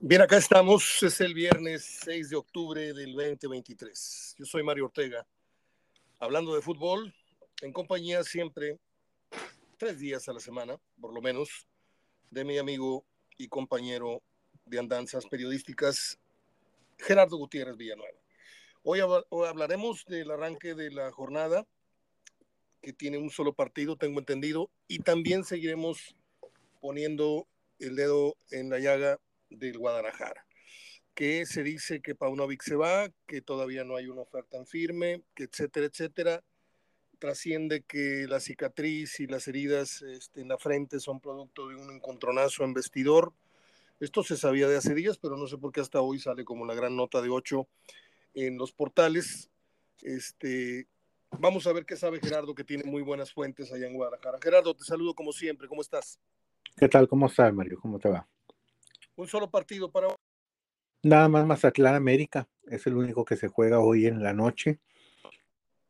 Bien, acá estamos. Es el viernes 6 de octubre del 2023. Yo soy Mario Ortega, hablando de fútbol, en compañía siempre, tres días a la semana, por lo menos, de mi amigo y compañero de andanzas periodísticas, Gerardo Gutiérrez Villanueva. Hoy, hoy hablaremos del arranque de la jornada, que tiene un solo partido, tengo entendido, y también seguiremos poniendo el dedo en la llaga del Guadalajara, que se dice que Paunovic se va, que todavía no hay una oferta en firme, que etcétera, etcétera. Trasciende que la cicatriz y las heridas este, en la frente son producto de un encontronazo en vestidor. Esto se sabía de hace días, pero no sé por qué hasta hoy sale como la gran nota de 8 en los portales. Este, vamos a ver qué sabe Gerardo, que tiene muy buenas fuentes allá en Guadalajara. Gerardo, te saludo como siempre. ¿Cómo estás? ¿Qué tal? ¿Cómo estás, Mario? ¿Cómo te va? Un solo partido para Nada más Mazatlán América, es el único que se juega hoy en la noche.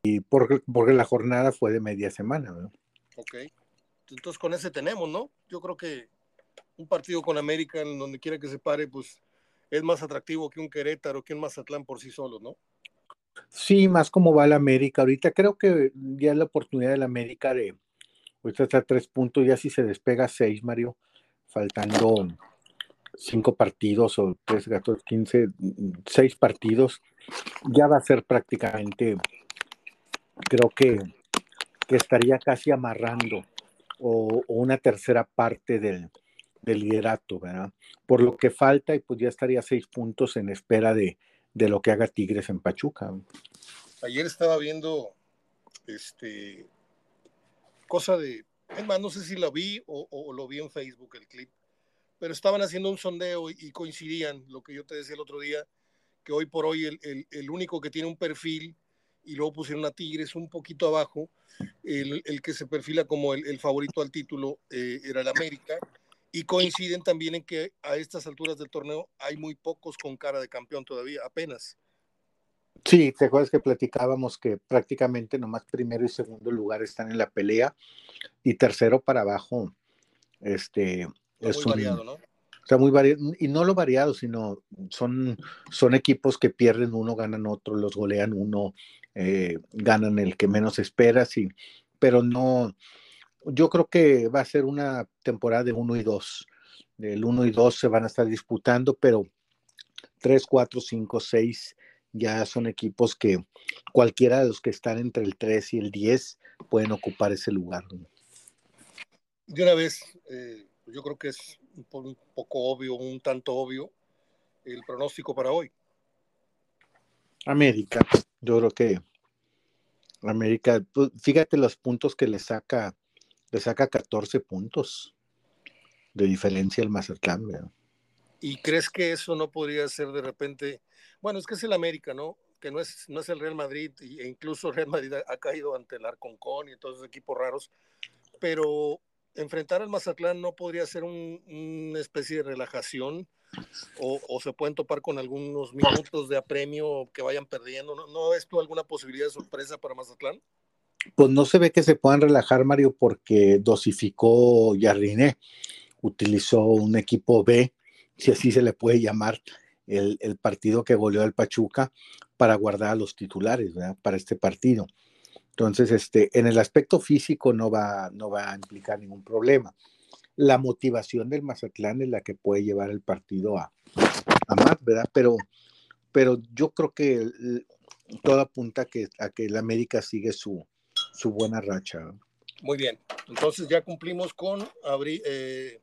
Y porque, porque la jornada fue de media semana, ¿no? Ok. Entonces con ese tenemos, ¿no? Yo creo que un partido con América, en donde quiera que se pare, pues es más atractivo que un Querétaro, que un Mazatlán por sí solo, ¿no? Sí, más como va la América. Ahorita creo que ya es la oportunidad de la América de, ahorita está a tres puntos, ya si se despega seis, Mario, faltando cinco partidos o tres gatos, quince, seis partidos, ya va a ser prácticamente, creo que, que estaría casi amarrando o, una tercera parte del, del, liderato, ¿verdad? Por lo que falta y pues ya estaría seis puntos en espera de, de lo que haga Tigres en Pachuca. Ayer estaba viendo este cosa de, es más, no sé si lo vi o lo vi en Facebook el clip pero estaban haciendo un sondeo y coincidían, lo que yo te decía el otro día, que hoy por hoy el, el, único que tiene un perfil, y luego pusieron a Tigres un poquito abajo, el, el que se perfila como el, favorito al título eh, era el América, y coinciden también en que a estas alturas del torneo hay muy pocos con cara de campeón todavía, apenas. Sí, te acuerdas que platicábamos que prácticamente nomás primero y segundo lugar están en la pelea y tercero para abajo, este, es muy variado, ¿no? Está muy variado, y no lo variado, sino son, son equipos que pierden uno, ganan otro, los golean uno, eh, ganan el que menos esperas, y, pero no, yo creo que va a ser una temporada de uno y dos. El uno y dos se van a estar disputando, pero tres, cuatro, cinco, seis ya son equipos que cualquiera de los que están entre el 3 y el 10 pueden ocupar ese lugar. De una vez, eh, pues yo creo que es un, poco obvio, un tanto obvio, el pronóstico para hoy. América, yo creo que América, pues, fíjate los puntos que le saca, le saca 14 puntos de diferencia el Mazatlán. ¿Y crees que eso no podría ser de repente? Bueno, es que es el América, ¿no? Que no es, no es el Real Madrid, e incluso Real Madrid ha, caído ante el Arconcón y todos esos equipos raros, pero enfrentar al Mazatlán no podría ser una especie de relajación o, se pueden topar con algunos minutos de apremio que vayan perdiendo. ¿No, ¿No ves tú alguna posibilidad de sorpresa para Mazatlán? Pues no se ve que se puedan relajar, Mario, porque dosificó Jardiné, utilizó un equipo B, si así se le puede llamar, el, partido que goleó al Pachuca para guardar a los titulares para este partido. Entonces, este, en el aspecto físico no va, no va a implicar ningún problema. La motivación del Mazatlán es la que puede llevar el partido a, a más, ¿verdad? Pero, pero yo creo que todo apunta a que, a que el América sigue su, su buena racha. Muy bien, entonces ya cumplimos con abrir, eh,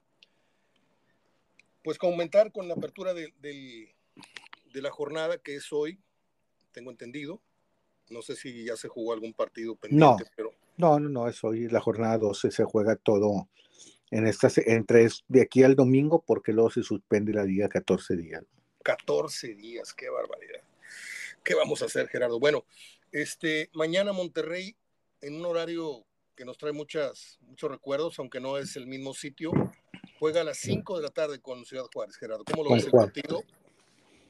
pues comentar con la apertura de, de la jornada que es hoy, tengo entendido, no sé si ya se jugó algún partido pendiente, no, pero. No, no, no, es hoy la jornada 12, se juega todo en estas, entre de aquí al domingo, porque luego se suspende la liga 14 días. 14 días, qué barbaridad. ¿Qué vamos a hacer, Gerardo? Bueno, este, mañana Monterrey, en un horario que nos trae muchas, muchos recuerdos, aunque no es el mismo sitio, juega a las 5 de la tarde con Ciudad Juárez, Gerardo. ¿Cómo lo ves el partido?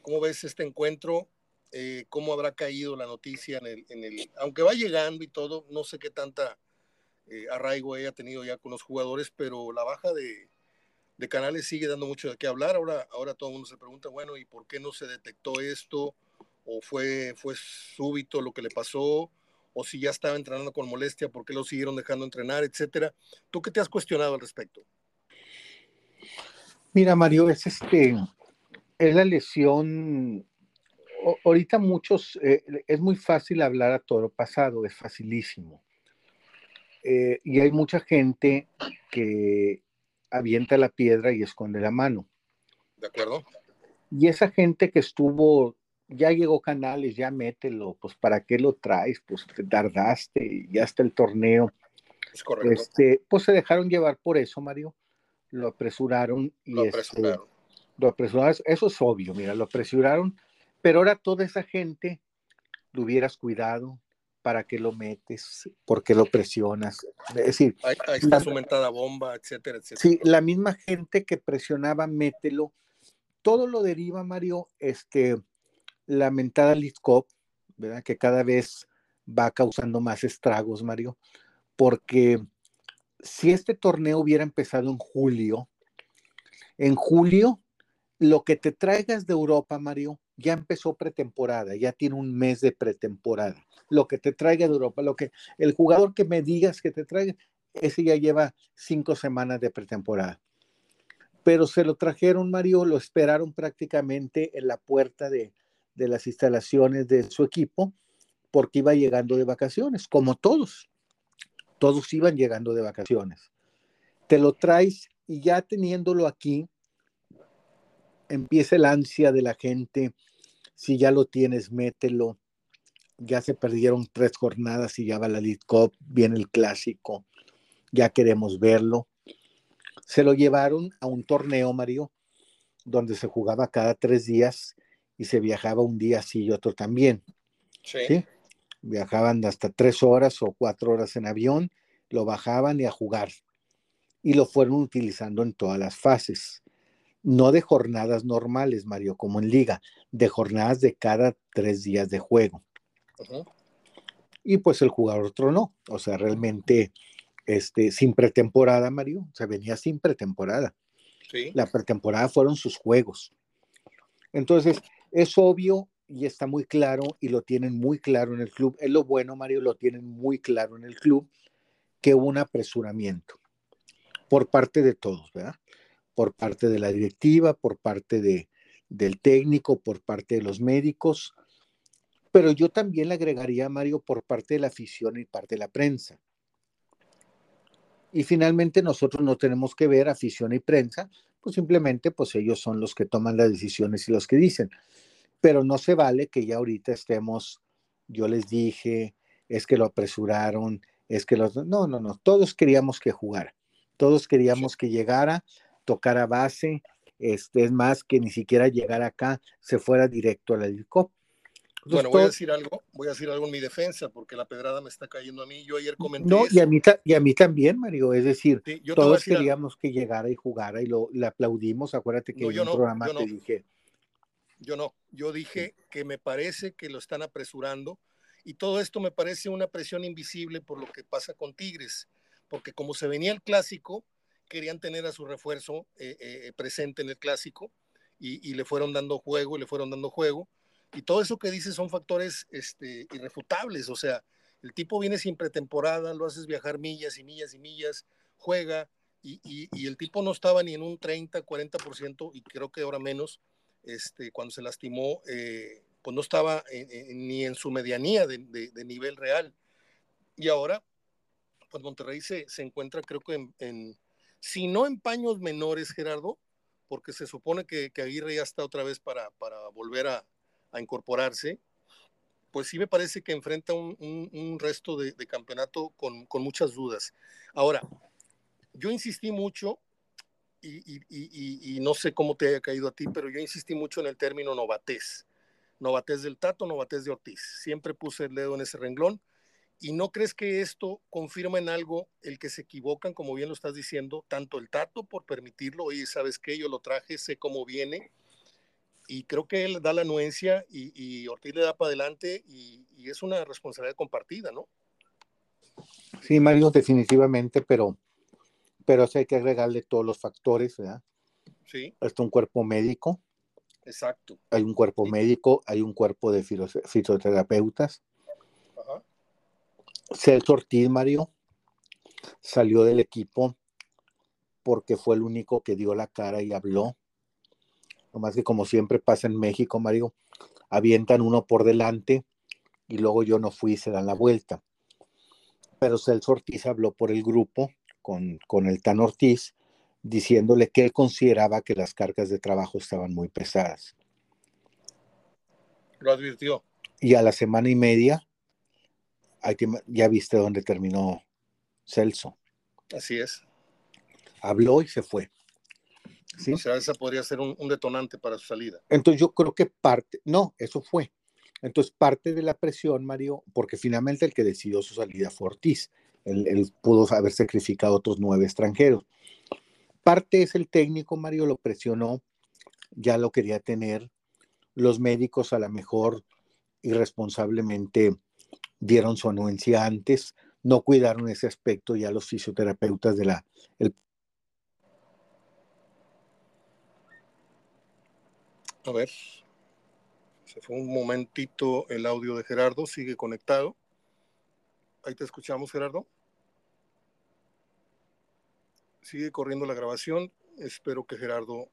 ¿Cómo ves este encuentro? Eh, cómo habrá caído la noticia en el, en el, aunque va llegando y todo, no sé qué tanta eh, arraigo haya tenido ya con los jugadores, pero la baja de, de Canales sigue dando mucho de qué hablar. Ahora, ahora todo el mundo se pregunta, bueno, ¿y por qué no se detectó esto? ¿O fue, fue súbito lo que le pasó? ¿O si ya estaba entrenando con molestia, por qué lo siguieron dejando entrenar, etcétera? ¿Tú qué te has cuestionado al respecto? Mira, Mario, es este, es la lesión. Ahorita muchos, eh, es muy fácil hablar a toro pasado, es facilísimo. Eh, y hay mucha gente que avienta la piedra y esconde la mano. De acuerdo. Y esa gente que estuvo, ya llegó Canales, ya mételo, pues ¿para qué lo traes? Pues te tardaste, ya está el torneo. Es correcto. Este, pues se dejaron llevar por eso, Mario. Lo apresuraron y lo este, apresuraron. lo apresuraron. Eso es obvio, mira, lo apresuraron. Pero ahora toda esa gente lo hubieras cuidado, para qué lo metes, por qué lo presionas. Es decir, ahí, está su mentada bomba, etcétera, etcétera. Sí, la misma gente que presionaba, mételo. Todo lo deriva, Mario, este, la mentada Cop, ¿verdad? Que cada vez va causando más estragos, Mario, porque si este torneo hubiera empezado en julio, en julio, lo que te traigas de Europa, Mario, ya empezó pretemporada, ya tiene un mes de pretemporada. Lo que te traiga de Europa, lo que el jugador que me digas que te traiga, ese ya lleva cinco semanas de pretemporada. Pero se lo trajeron, Mario, lo esperaron prácticamente en la puerta de, de las instalaciones de su equipo, porque iba llegando de vacaciones, como todos. Todos iban llegando de vacaciones. Te lo traes y ya teniéndolo aquí, empieza el ansia de la gente, si ya lo tienes, mételo. Ya se perdieron tres jornadas y ya va la League Cup, viene el clásico, ya queremos verlo. Se lo llevaron a un torneo, Mario, donde se jugaba cada tres días y se viajaba un día así y otro también. Sí. Viajaban hasta tres horas o cuatro horas en avión, lo bajaban y a jugar. Y lo fueron utilizando en todas las fases no de jornadas normales, Mario, como en liga, de jornadas de cada tres días de juego. Y pues el jugador tronó, o sea, realmente este, sin pretemporada, Mario, se venía sin pretemporada. Sí. La pretemporada fueron sus juegos. Entonces, es obvio y está muy claro y lo tienen muy claro en el club. Es lo bueno, Mario, lo tienen muy claro en el club, que un apresuramiento por parte de todos, ¿verdad? por parte de la directiva, por parte de, del técnico, por parte de los médicos, pero yo también le agregaría, Mario, por parte de la afición y parte de la prensa. Y finalmente nosotros no tenemos que ver afición y prensa, pues simplemente pues ellos son los que toman las decisiones y los que dicen. Pero no se vale que ya ahorita estemos, yo les dije, es que lo apresuraron, es que los... No, no, no, todos queríamos que jugara, todos queríamos que llegara tocar a base, este, es más que ni siquiera llegar acá, se fuera directo al helicóptero. bueno, voy a decir algo, voy a decir algo en mi defensa, porque la pedrada me está cayendo a mí. Yo ayer comenté. No, y a, mí, y a mí también, Mario. Es decir, todos queríamos que llegara y jugara y lo le aplaudimos. Acuérdate que en un programa te dije. Yo no, yo dije que me parece que lo están apresurando y todo esto me parece una presión invisible por lo que pasa con Tigres, porque como se venía el clásico, querían tener a su refuerzo eh, eh, presente en el clásico y, le fueron dando juego y le fueron dando juego. Y todo eso que dices son factores este, irrefutables. O sea, el tipo viene sin pretemporada, lo haces viajar millas y millas y millas, juega y, y, el tipo no estaba ni en un 30, 40% y creo que ahora menos. Este, cuando se lastimó, eh, pues no estaba ni en su medianía de, de, nivel real. Y ahora, pues Monterrey se, se encuentra creo que en si no en paños menores, Gerardo, porque se supone que, Aguirre ya está otra vez para, volver a, incorporarse, pues sí me parece que enfrenta un, resto de, campeonato con, muchas dudas. Ahora, yo insistí mucho, y, no sé cómo te haya caído a ti, pero yo insistí mucho en el término novatez. Novatez del Tato, novatez de Ortiz. Siempre puse el dedo en ese renglón ¿Y no crees que esto confirma en algo el que se equivocan, como bien lo estás diciendo, tanto el Tato por permitirlo, oye, ¿sabes qué? Yo lo traje, sé cómo viene, y creo que él da la anuencia y, Ortiz le da para adelante y, es una responsabilidad compartida, ¿no? Sí, Mario, definitivamente, pero pero hay que agregarle todos los factores, ¿verdad? Sí. Está un cuerpo médico. Exacto. Hay un cuerpo médico, hay un cuerpo de fisioterapeutas. Celso Ortiz, Mario, salió del equipo porque fue el único que dio la cara y habló. Nomás que como siempre pasa en México, Mario, avientan uno por delante y luego yo no fui y se dan la vuelta. Pero Celso Ortiz habló por el grupo con, con el Tan Ortiz, diciéndole que él consideraba que las cargas de trabajo estaban muy pesadas. Lo advirtió. Y a la semana y media, ya viste dónde terminó Celso. Así es. Habló y se fue. ¿Sí? O sea, esa podría ser un, detonante para su salida. Entonces yo creo que parte, no, eso fue. Entonces parte de la presión, Mario, porque finalmente el que decidió su salida fue Ortiz. Él, pudo haber sacrificado otros nueve extranjeros. Parte es el técnico, Mario lo presionó, ya lo quería tener. Los médicos a lo mejor irresponsablemente dieron su anuencia antes, no cuidaron ese aspecto, ya los fisioterapeutas de la... A ver, se fue un momentito el audio de Gerardo, sigue conectado. Ahí te escuchamos, Gerardo. Sigue corriendo la grabación. Espero que Gerardo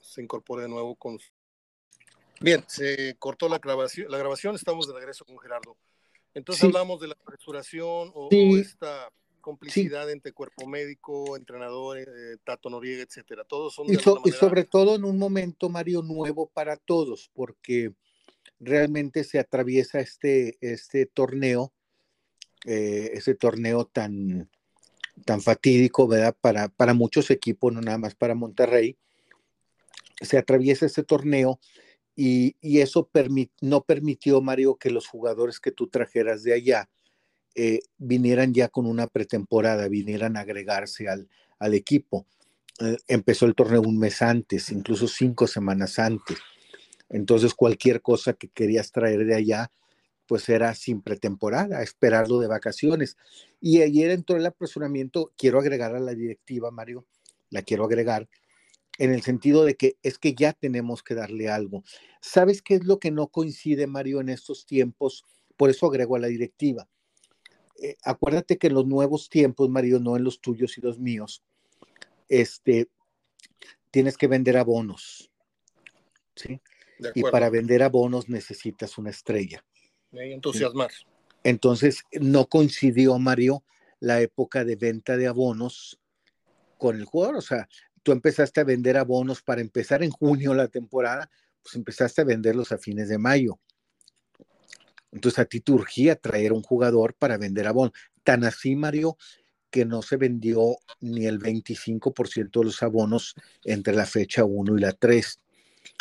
se incorpore de nuevo con... Bien, se cortó la grabación, la grabación, estamos de regreso con Gerardo. Entonces hablamos de la apresuración o, esta complicidad entre cuerpo médico, entrenador, eh, Tato Noriega, etcétera. Todos son y, sobre todo en un momento, Mario, nuevo para todos, porque realmente se atraviesa este, este torneo, eh, ese torneo tan, tan fatídico, ¿verdad? Para, para muchos equipos, no nada más para Monterrey. Se atraviesa este torneo y, eso no permitió, Mario, que los jugadores que tú trajeras de allá eh, vinieran ya con una pretemporada, vinieran a agregarse al, equipo. Eh, empezó el torneo un mes antes, incluso cinco semanas antes. Entonces, cualquier cosa que querías traer de allá, pues era sin pretemporada, esperarlo de vacaciones. Y ayer entró el apresuramiento, quiero agregar a la directiva, Mario, la quiero agregar, en el sentido de que es que ya tenemos que darle algo. ¿Sabes qué es lo que no coincide, Mario, en estos tiempos? Por eso agrego a la directiva. Eh, acuérdate que en los nuevos tiempos, Mario, no en los tuyos y los míos, este, tienes que vender abonos. ¿sí? Y para vender abonos necesitas una estrella. Me entusiasmar. Entonces, no coincidió, Mario, la época de venta de abonos con el jugador. O sea, tú empezaste a vender abonos para empezar en junio la temporada, pues empezaste a venderlos a fines de mayo. Entonces a ti te urgía traer un jugador para vender abonos. Tan así, Mario, que no se vendió ni el 25% de los abonos entre la fecha 1 y la 3.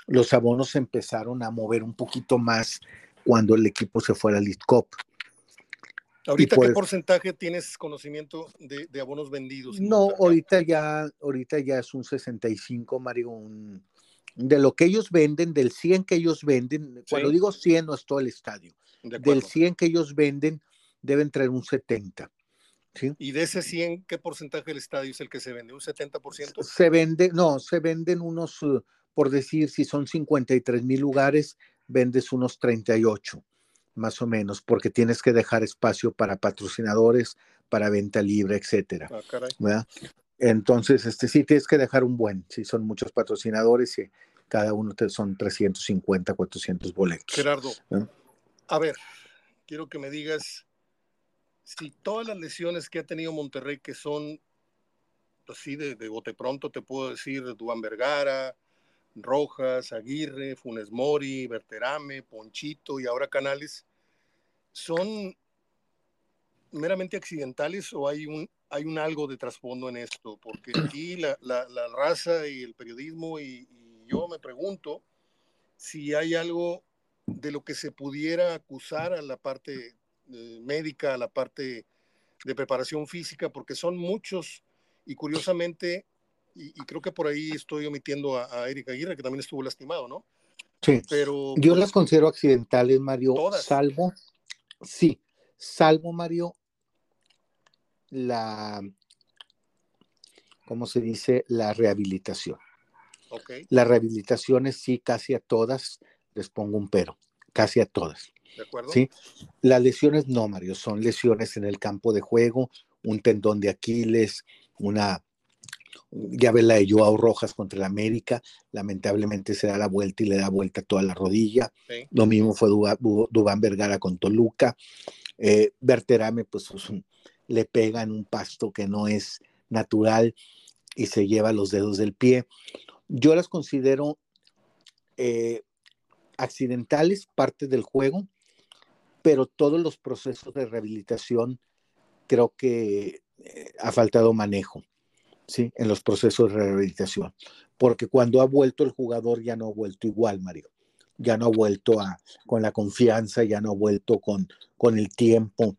Los abonos empezaron a mover un poquito más cuando el equipo se fue a la League Cup. ¿Ahorita qué porcentaje tienes conocimiento de, abonos vendidos? No, ahorita ya, ahorita ya es un 65, Mario, de lo que ellos venden, del 100 que ellos venden, cuando digo 100 no es todo el estadio, del 100 que ellos venden deben traer un 70. ¿sí? ¿Y de ese 100 qué porcentaje del estadio es el que se vende? ¿Un 70%? Se vende, no, se venden unos, uh, por decir, si son 53 mil lugares, vendes unos 38 más o menos, porque tienes que dejar espacio para patrocinadores, para venta libre, etcétera. Ah, Entonces, este sí tienes que dejar un buen, si son muchos patrocinadores y cada uno te, son 350, 400 boletos. Gerardo, a ver, quiero que me digas si todas las lesiones que ha tenido Monterrey, que son así de, de bote pronto, te puedo decir, Duan Vergara, Rojas, Aguirre, Funes Mori, Berterame, Ponchito y ahora Canales, ¿son meramente accidentales o hay un, hay un algo de trasfondo en esto? Porque aquí la, raza y el periodismo y, yo me pregunto si hay algo de lo que se pudiera acusar a la parte eh, médica, a la parte de preparación física, porque son muchos y curiosamente y, creo que por ahí estoy omitiendo a, Erika Aguirre, que también estuvo lastimado, ¿no? Sí. Pero, Yo pues, las considero accidentales, Mario, salvo, sí, salvo, Mario, la, ¿cómo se dice? La rehabilitación. Las rehabilitaciones sí, casi a todas les pongo un pero, casi a todas. ¿De acuerdo? Sí. Las lesiones no, Mario, son lesiones en el campo de juego, un tendón de Aquiles, una ya ves la de Joao Rojas contra el América, lamentablemente se da la vuelta y le da vuelta toda la rodilla. Lo mismo fue Dubán Vergara con Toluca. Eh, Berterame, pues, le pega en un pasto que no es natural y se lleva los dedos del pie. Yo las considero eh, accidentales, parte del juego, pero todos los procesos de rehabilitación creo que eh, ha faltado manejo, ¿sí? En los procesos de rehabilitación, porque cuando ha vuelto el jugador ya no ha vuelto igual, Mario, ya no ha vuelto a, con la confianza, ya no ha vuelto con, con el tiempo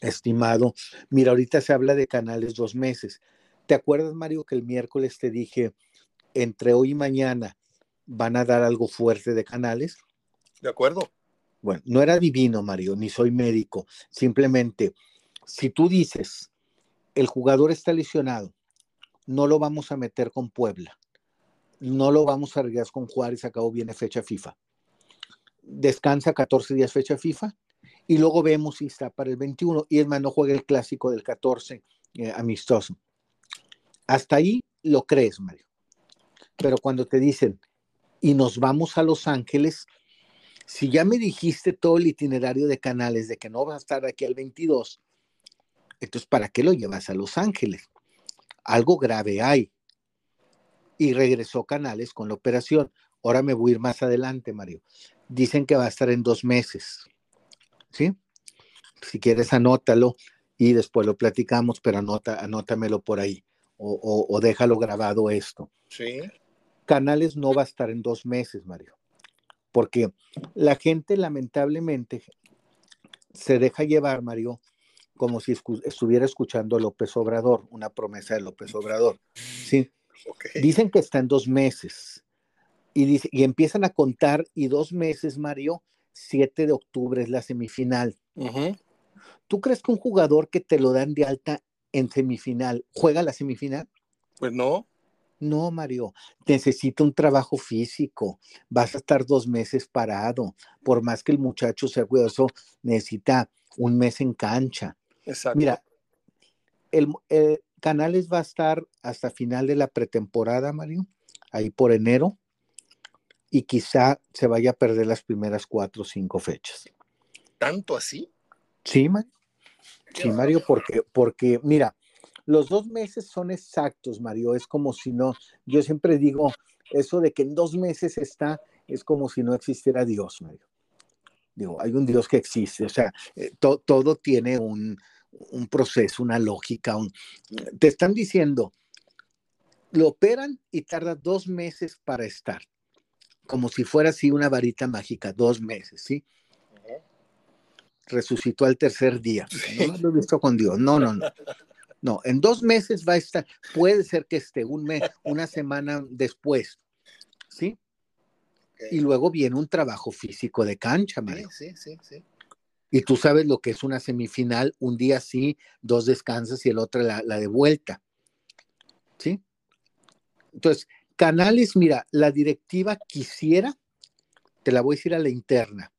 estimado. Mira, ahorita se habla de canales dos meses. ¿Te acuerdas, Mario, que el miércoles te dije, entre hoy y mañana van a dar algo fuerte de canales? De acuerdo. Bueno, no era divino, Mario, ni soy médico. Simplemente, si tú dices, el jugador está lesionado, no lo vamos a meter con Puebla, no lo vamos a arriesgar con Juárez, acabo viene fecha FIFA. Descansa 14 días fecha FIFA y luego vemos si está para el 21 y el man no juega el clásico del 14 eh, amistoso. Hasta ahí lo crees, Mario. Pero cuando te dicen, y nos vamos a Los Ángeles, si ya me dijiste todo el itinerario de canales de que no vas a estar aquí al 22, entonces ¿para qué lo llevas a Los Ángeles? Algo grave hay. Y regresó Canales con la operación. Ahora me voy a ir más adelante, Mario. Dicen que va a estar en dos meses. ¿Sí? Si quieres, anótalo y después lo platicamos, pero anota, anótamelo por ahí o, déjalo grabado esto. Sí. Canales no va a estar en dos meses, Mario, porque la gente lamentablemente se deja llevar, Mario, como si estuviera escuchando a López Obrador, una promesa de López Obrador. Sí. Dicen que está en dos meses y, dice, y empiezan a contar y dos meses, Mario, 7 de octubre es la semifinal. ¿Tú crees que un jugador que te lo dan de alta en semifinal, ¿juega la semifinal? Pues no. No, Mario, necesita un trabajo físico. Vas a estar dos meses parado. Por más que el muchacho sea cuidadoso, necesita un mes en cancha. Exacto. Mira, el, Canales va a estar hasta final de la pretemporada, Mario, ahí por enero, y quizá se vaya a perder las primeras cuatro o cinco fechas. ¿Tanto así? Sí, Mario. Sí, Mario, porque, porque mira, los dos meses son exactos, Mario. Es como si no, yo siempre digo, eso de que en dos meses está, es como si no existiera Dios, Mario. Digo, hay un Dios que existe, o sea, eh, todo tiene un, un, proceso, una lógica. Un, te están diciendo, lo operan y tarda dos meses para estar, como si fuera así una varita mágica, dos meses, ¿sí? resucitó al tercer día. No lo he visto con Dios. No, no, no. No, en dos meses va a estar, puede ser que esté un mes, una semana después, ¿sí? Y luego viene un trabajo físico de cancha, Mario. Sí, sí, sí, Y tú sabes lo que es una semifinal, un día sí, dos descansas y el otro la, la de vuelta. ¿Sí? Entonces, Canales, mira, la directiva quisiera, te la voy a decir a la interna,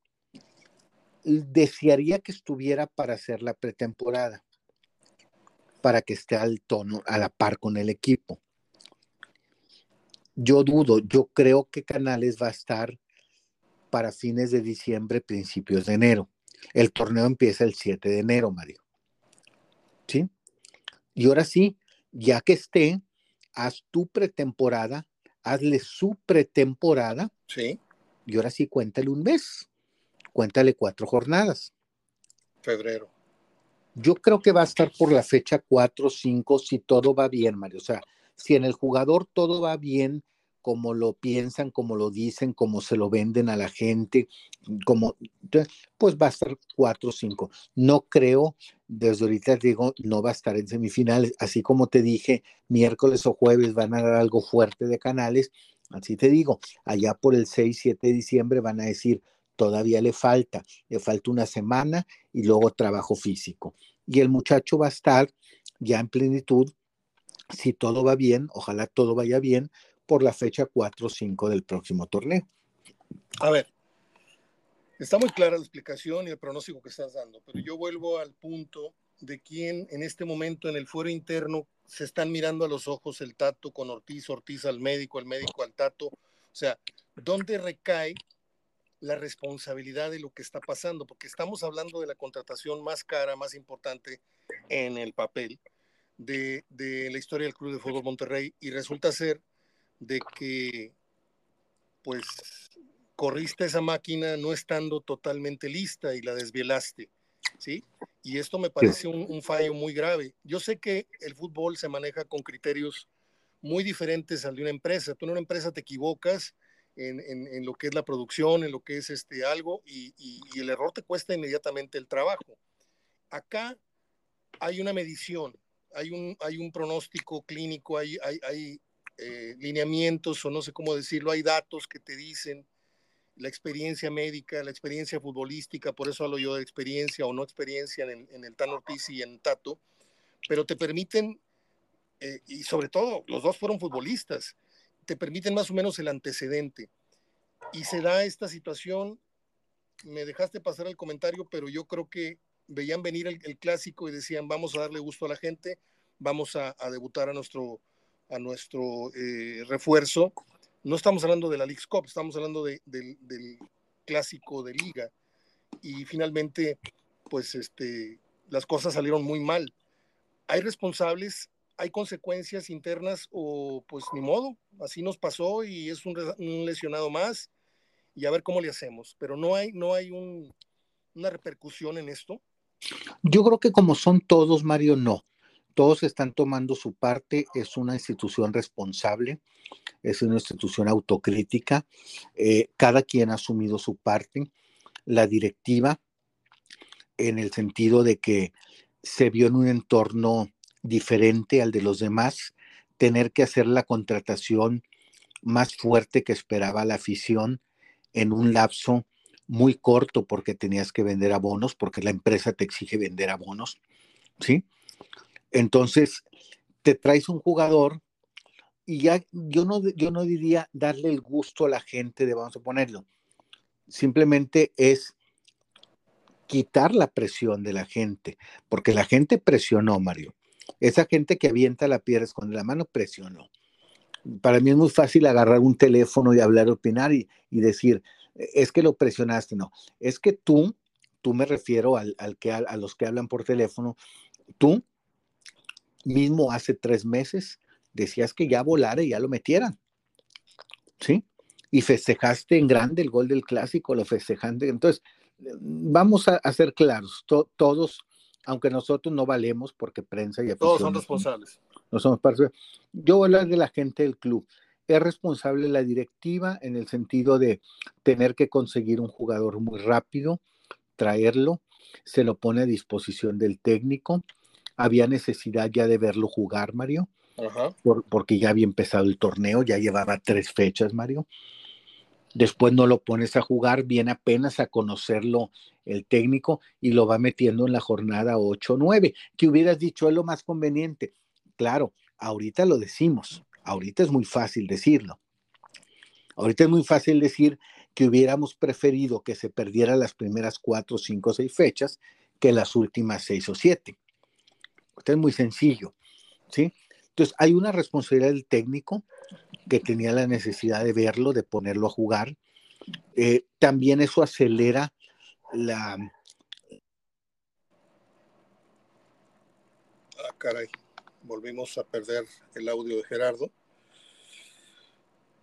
desearía que estuviera para hacer la pretemporada, para que esté al tono, a la par con el equipo. Yo dudo, yo creo que Canales va a estar para fines de diciembre, principios de enero. El torneo empieza el 7 de enero, Mario. ¿Sí? Y ahora sí, ya que esté, haz tu pretemporada, hazle su pretemporada. Sí. Y ahora sí, cuéntale un mes cuéntale cuatro jornadas. Febrero. Yo creo que va a estar por la fecha cuatro, cinco, si todo va bien, Mario. O sea, si en el jugador todo va bien, como lo piensan, como lo dicen, como se lo venden a la gente, como, pues va a estar cuatro, cinco. No creo, desde ahorita digo, no va a estar en semifinales. Así como te dije, miércoles o jueves van a dar algo fuerte de canales. Así te digo, allá por el 6, 7 de diciembre van a decir, todavía le falta, le falta una semana y luego trabajo físico. Y el muchacho va a estar ya en plenitud si todo va bien, ojalá todo vaya bien, por la fecha 4 o 5 del próximo torneo. A ver, está muy clara la explicación y el pronóstico que estás dando, pero yo vuelvo al punto de quién en este momento en el fuero interno se están mirando a los ojos el Tato con Ortiz, Ortiz al médico, el médico al Tato. O sea, ¿dónde recae la responsabilidad de lo que está pasando? Porque estamos hablando de la contratación más cara, más importante en el papel de, de la historia del Club de Fútbol Monterrey y resulta ser de que pues corriste esa máquina no estando totalmente lista y la desvielaste, ¿sí? Y esto me parece un, fallo muy grave. Yo sé que el fútbol se maneja con criterios muy diferentes al de una empresa. Tú en una empresa te equivocas en, en, lo que es la producción, en lo que es este algo, y, y, el error te cuesta inmediatamente el trabajo. Acá hay una medición, hay un, hay un pronóstico clínico, hay, hay, hay eh, lineamientos o no sé cómo decirlo, hay datos que te dicen la experiencia médica, la experiencia futbolística, por eso hablo yo de experiencia o no experiencia en, en el Tan Ortiz y en Tato, pero te permiten, eh, y sobre todo los dos fueron futbolistas, te permiten más o menos el antecedente. Y se da esta situación, me dejaste pasar el comentario, pero yo creo que veían venir el, clásico y decían, vamos a darle gusto a la gente, vamos a, debutar a nuestro, a nuestro eh, refuerzo no estamos hablando de la League Cup, estamos hablando del clásico de liga. Y finalmente, pues este, las cosas salieron muy mal. Hay responsables, hay consecuencias internas o pues ni modo, así nos pasó y es un, lesionado más y a ver cómo le hacemos. Pero no hay, no hay una repercusión en esto. Yo creo que como son todos, Mario, no todos están tomando su parte, es una institución responsable, es una institución autocrítica, eh, cada quien ha asumido su parte, la directiva, en el sentido de que se vio en un entorno diferente al de los demás, tener que hacer la contratación más fuerte que esperaba la afición en un lapso muy corto porque tenías que vender abonos, porque la empresa te exige vender abonos, ¿sí? Entonces, te traes un jugador y ya yo no, yo no diría darle el gusto a la gente de, vamos a ponerlo, simplemente es quitar la presión de la gente, porque la gente presionó, Mario. Esa gente que avienta la piedra con la mano presionó. Para mí es muy fácil agarrar un teléfono y hablar, opinar y, decir, es que lo presionaste, no. Es que tú, tú me refiero al, que, a los que hablan por teléfono, tú mismo hace tres meses decías que ya volara y ya lo metieran. ¿Sí? Y festejaste en grande el gol del clásico, lo festejaste. Entonces, vamos a, ser claros, todos, aunque nosotros no valemos porque prensa y Todos son responsables. No somos parte. Yo voy a hablar de la gente del club. Es responsable la directiva en el sentido de tener que conseguir un jugador muy rápido, traerlo, se lo pone a disposición del técnico, había necesidad ya de verlo jugar, Mario, porque ya había empezado el torneo, ya llevaba tres fechas, Mario. Después no lo pones a jugar, viene apenas a conocerlo el técnico y lo va metiendo en la jornada 8 9, que hubieras dicho es lo más conveniente. Claro, ahorita lo decimos, ahorita es muy fácil decirlo. Ahorita es muy fácil decir que hubiéramos preferido que se perdiera las primeras cuatro, cinco, seis fechas que las últimas seis o siete es muy sencillo, ¿sí? Entonces, hay una responsabilidad del técnico que tenía la necesidad de verlo, de ponerlo a jugar. Eh, también eso acelera la... Ah, caray, volvimos a perder el audio de Gerardo.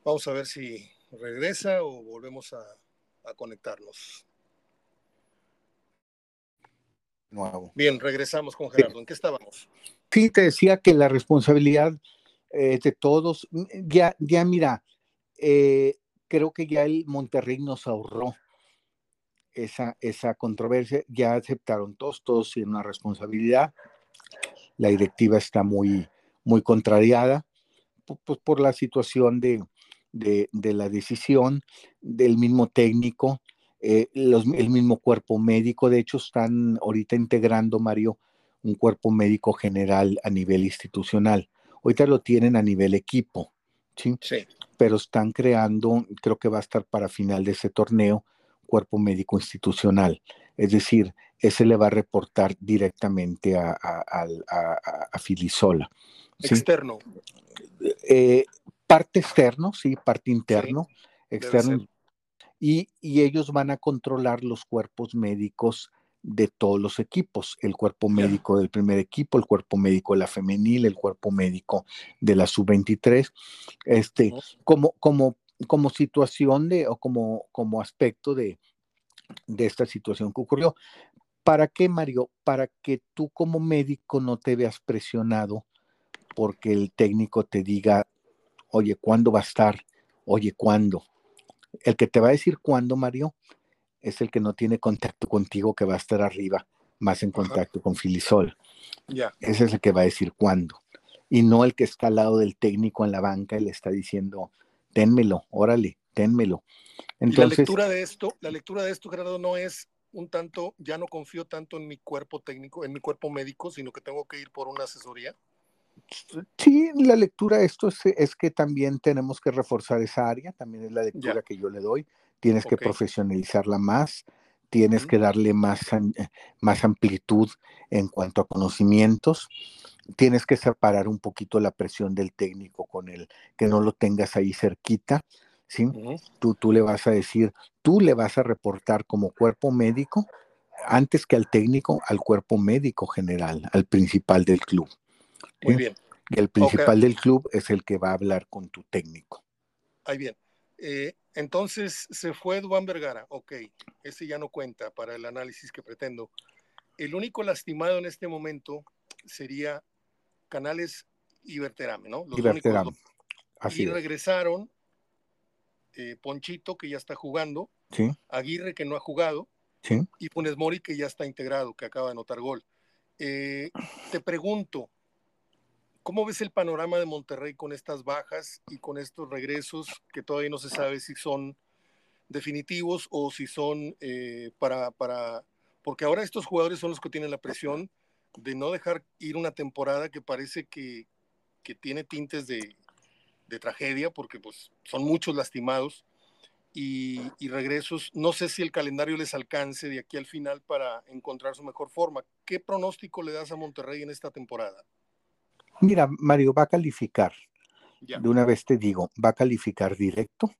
Vamos a ver si regresa o volvemos a conectarnos. Bien, regresamos con Gerardo. ¿En qué estábamos? Sí, te decía que la responsabilidad eh, de todos, ya, ya mira, eh, creo que ya el Monterrey nos ahorró esa, esa controversia, ya aceptaron todos, todos tienen una responsabilidad. La directiva está muy, muy contrariada pues, por la situación de, de, de la decisión del mismo técnico eh, el mismo cuerpo médico. De hecho, están ahorita integrando, Mario, un cuerpo médico general a nivel institucional, Ahorita lo tienen a nivel equipo, ¿sí? Sí. Pero están creando, creo que va a estar para final de ese torneo, cuerpo médico institucional. Es decir, ese le va a reportar directamente a, a, Filisola. Externo. Eh, parte externo, sí, parte interno, externo. Y, y, ellos van a controlar los cuerpos médicos de todos los equipos, el cuerpo médico del primer equipo, el cuerpo médico de la femenil, el cuerpo médico de la sub-23, este, como, como, como situación de, o como, como aspecto de, de esta situación que ocurrió. ¿Para qué, Mario? Para que tú como médico no te veas presionado porque el técnico te diga, oye, ¿cuándo va a estar? Oye, ¿cuándo? El que te va a decir cuándo, Mario, es el que no tiene contacto contigo, que va a estar arriba, más en contacto con Filisol. Ese es el que va a decir cuándo. Y no el que está al lado del técnico en la banca y le está diciendo, ténmelo, órale, ténmelo. Entonces, la lectura de esto, la lectura de esto, Gerardo, no es un tanto, ya no confío tanto en mi cuerpo técnico, en mi cuerpo médico, sino que tengo que ir por una asesoría. Sí, la lectura de esto es, que también tenemos que reforzar esa área, también es la lectura que yo le doy. Tienes que profesionalizarla más, tienes que darle más, más amplitud en cuanto a conocimientos, tienes que separar un poquito la presión del técnico con el que no lo tengas ahí cerquita ¿sí? tú, tú le vas a decir, tú le vas a reportar como cuerpo médico, antes que al técnico, al cuerpo médico general, al principal del club. Muy bien. Y el principal del club es el que va a hablar con tu técnico. Ahí bien. Eh, entonces se fue Duan Vergara, ok, ese ya no cuenta para el análisis que pretendo. El único lastimado en este momento sería Canales y Berterame, ¿no? Los Únicos Así y regresaron eh, Ponchito, que ya está jugando, Aguirre, que no ha jugado, y Funes Mori, que ya está integrado, que acaba de anotar gol. Eh, te pregunto, ¿cómo ves el panorama de Monterrey con estas bajas y con estos regresos que todavía no se sabe si son definitivos o si son eh, para, para, porque ahora estos jugadores son los que tienen la presión de no dejar ir una temporada que parece que, que tiene tintes de, de tragedia porque pues son muchos lastimados y, regresos. No sé si el calendario les alcance de aquí al final para encontrar su mejor forma. ¿Qué pronóstico le das a Monterrey en esta temporada? Mira, Mario, va a calificar. De una vez te digo, va a calificar directo,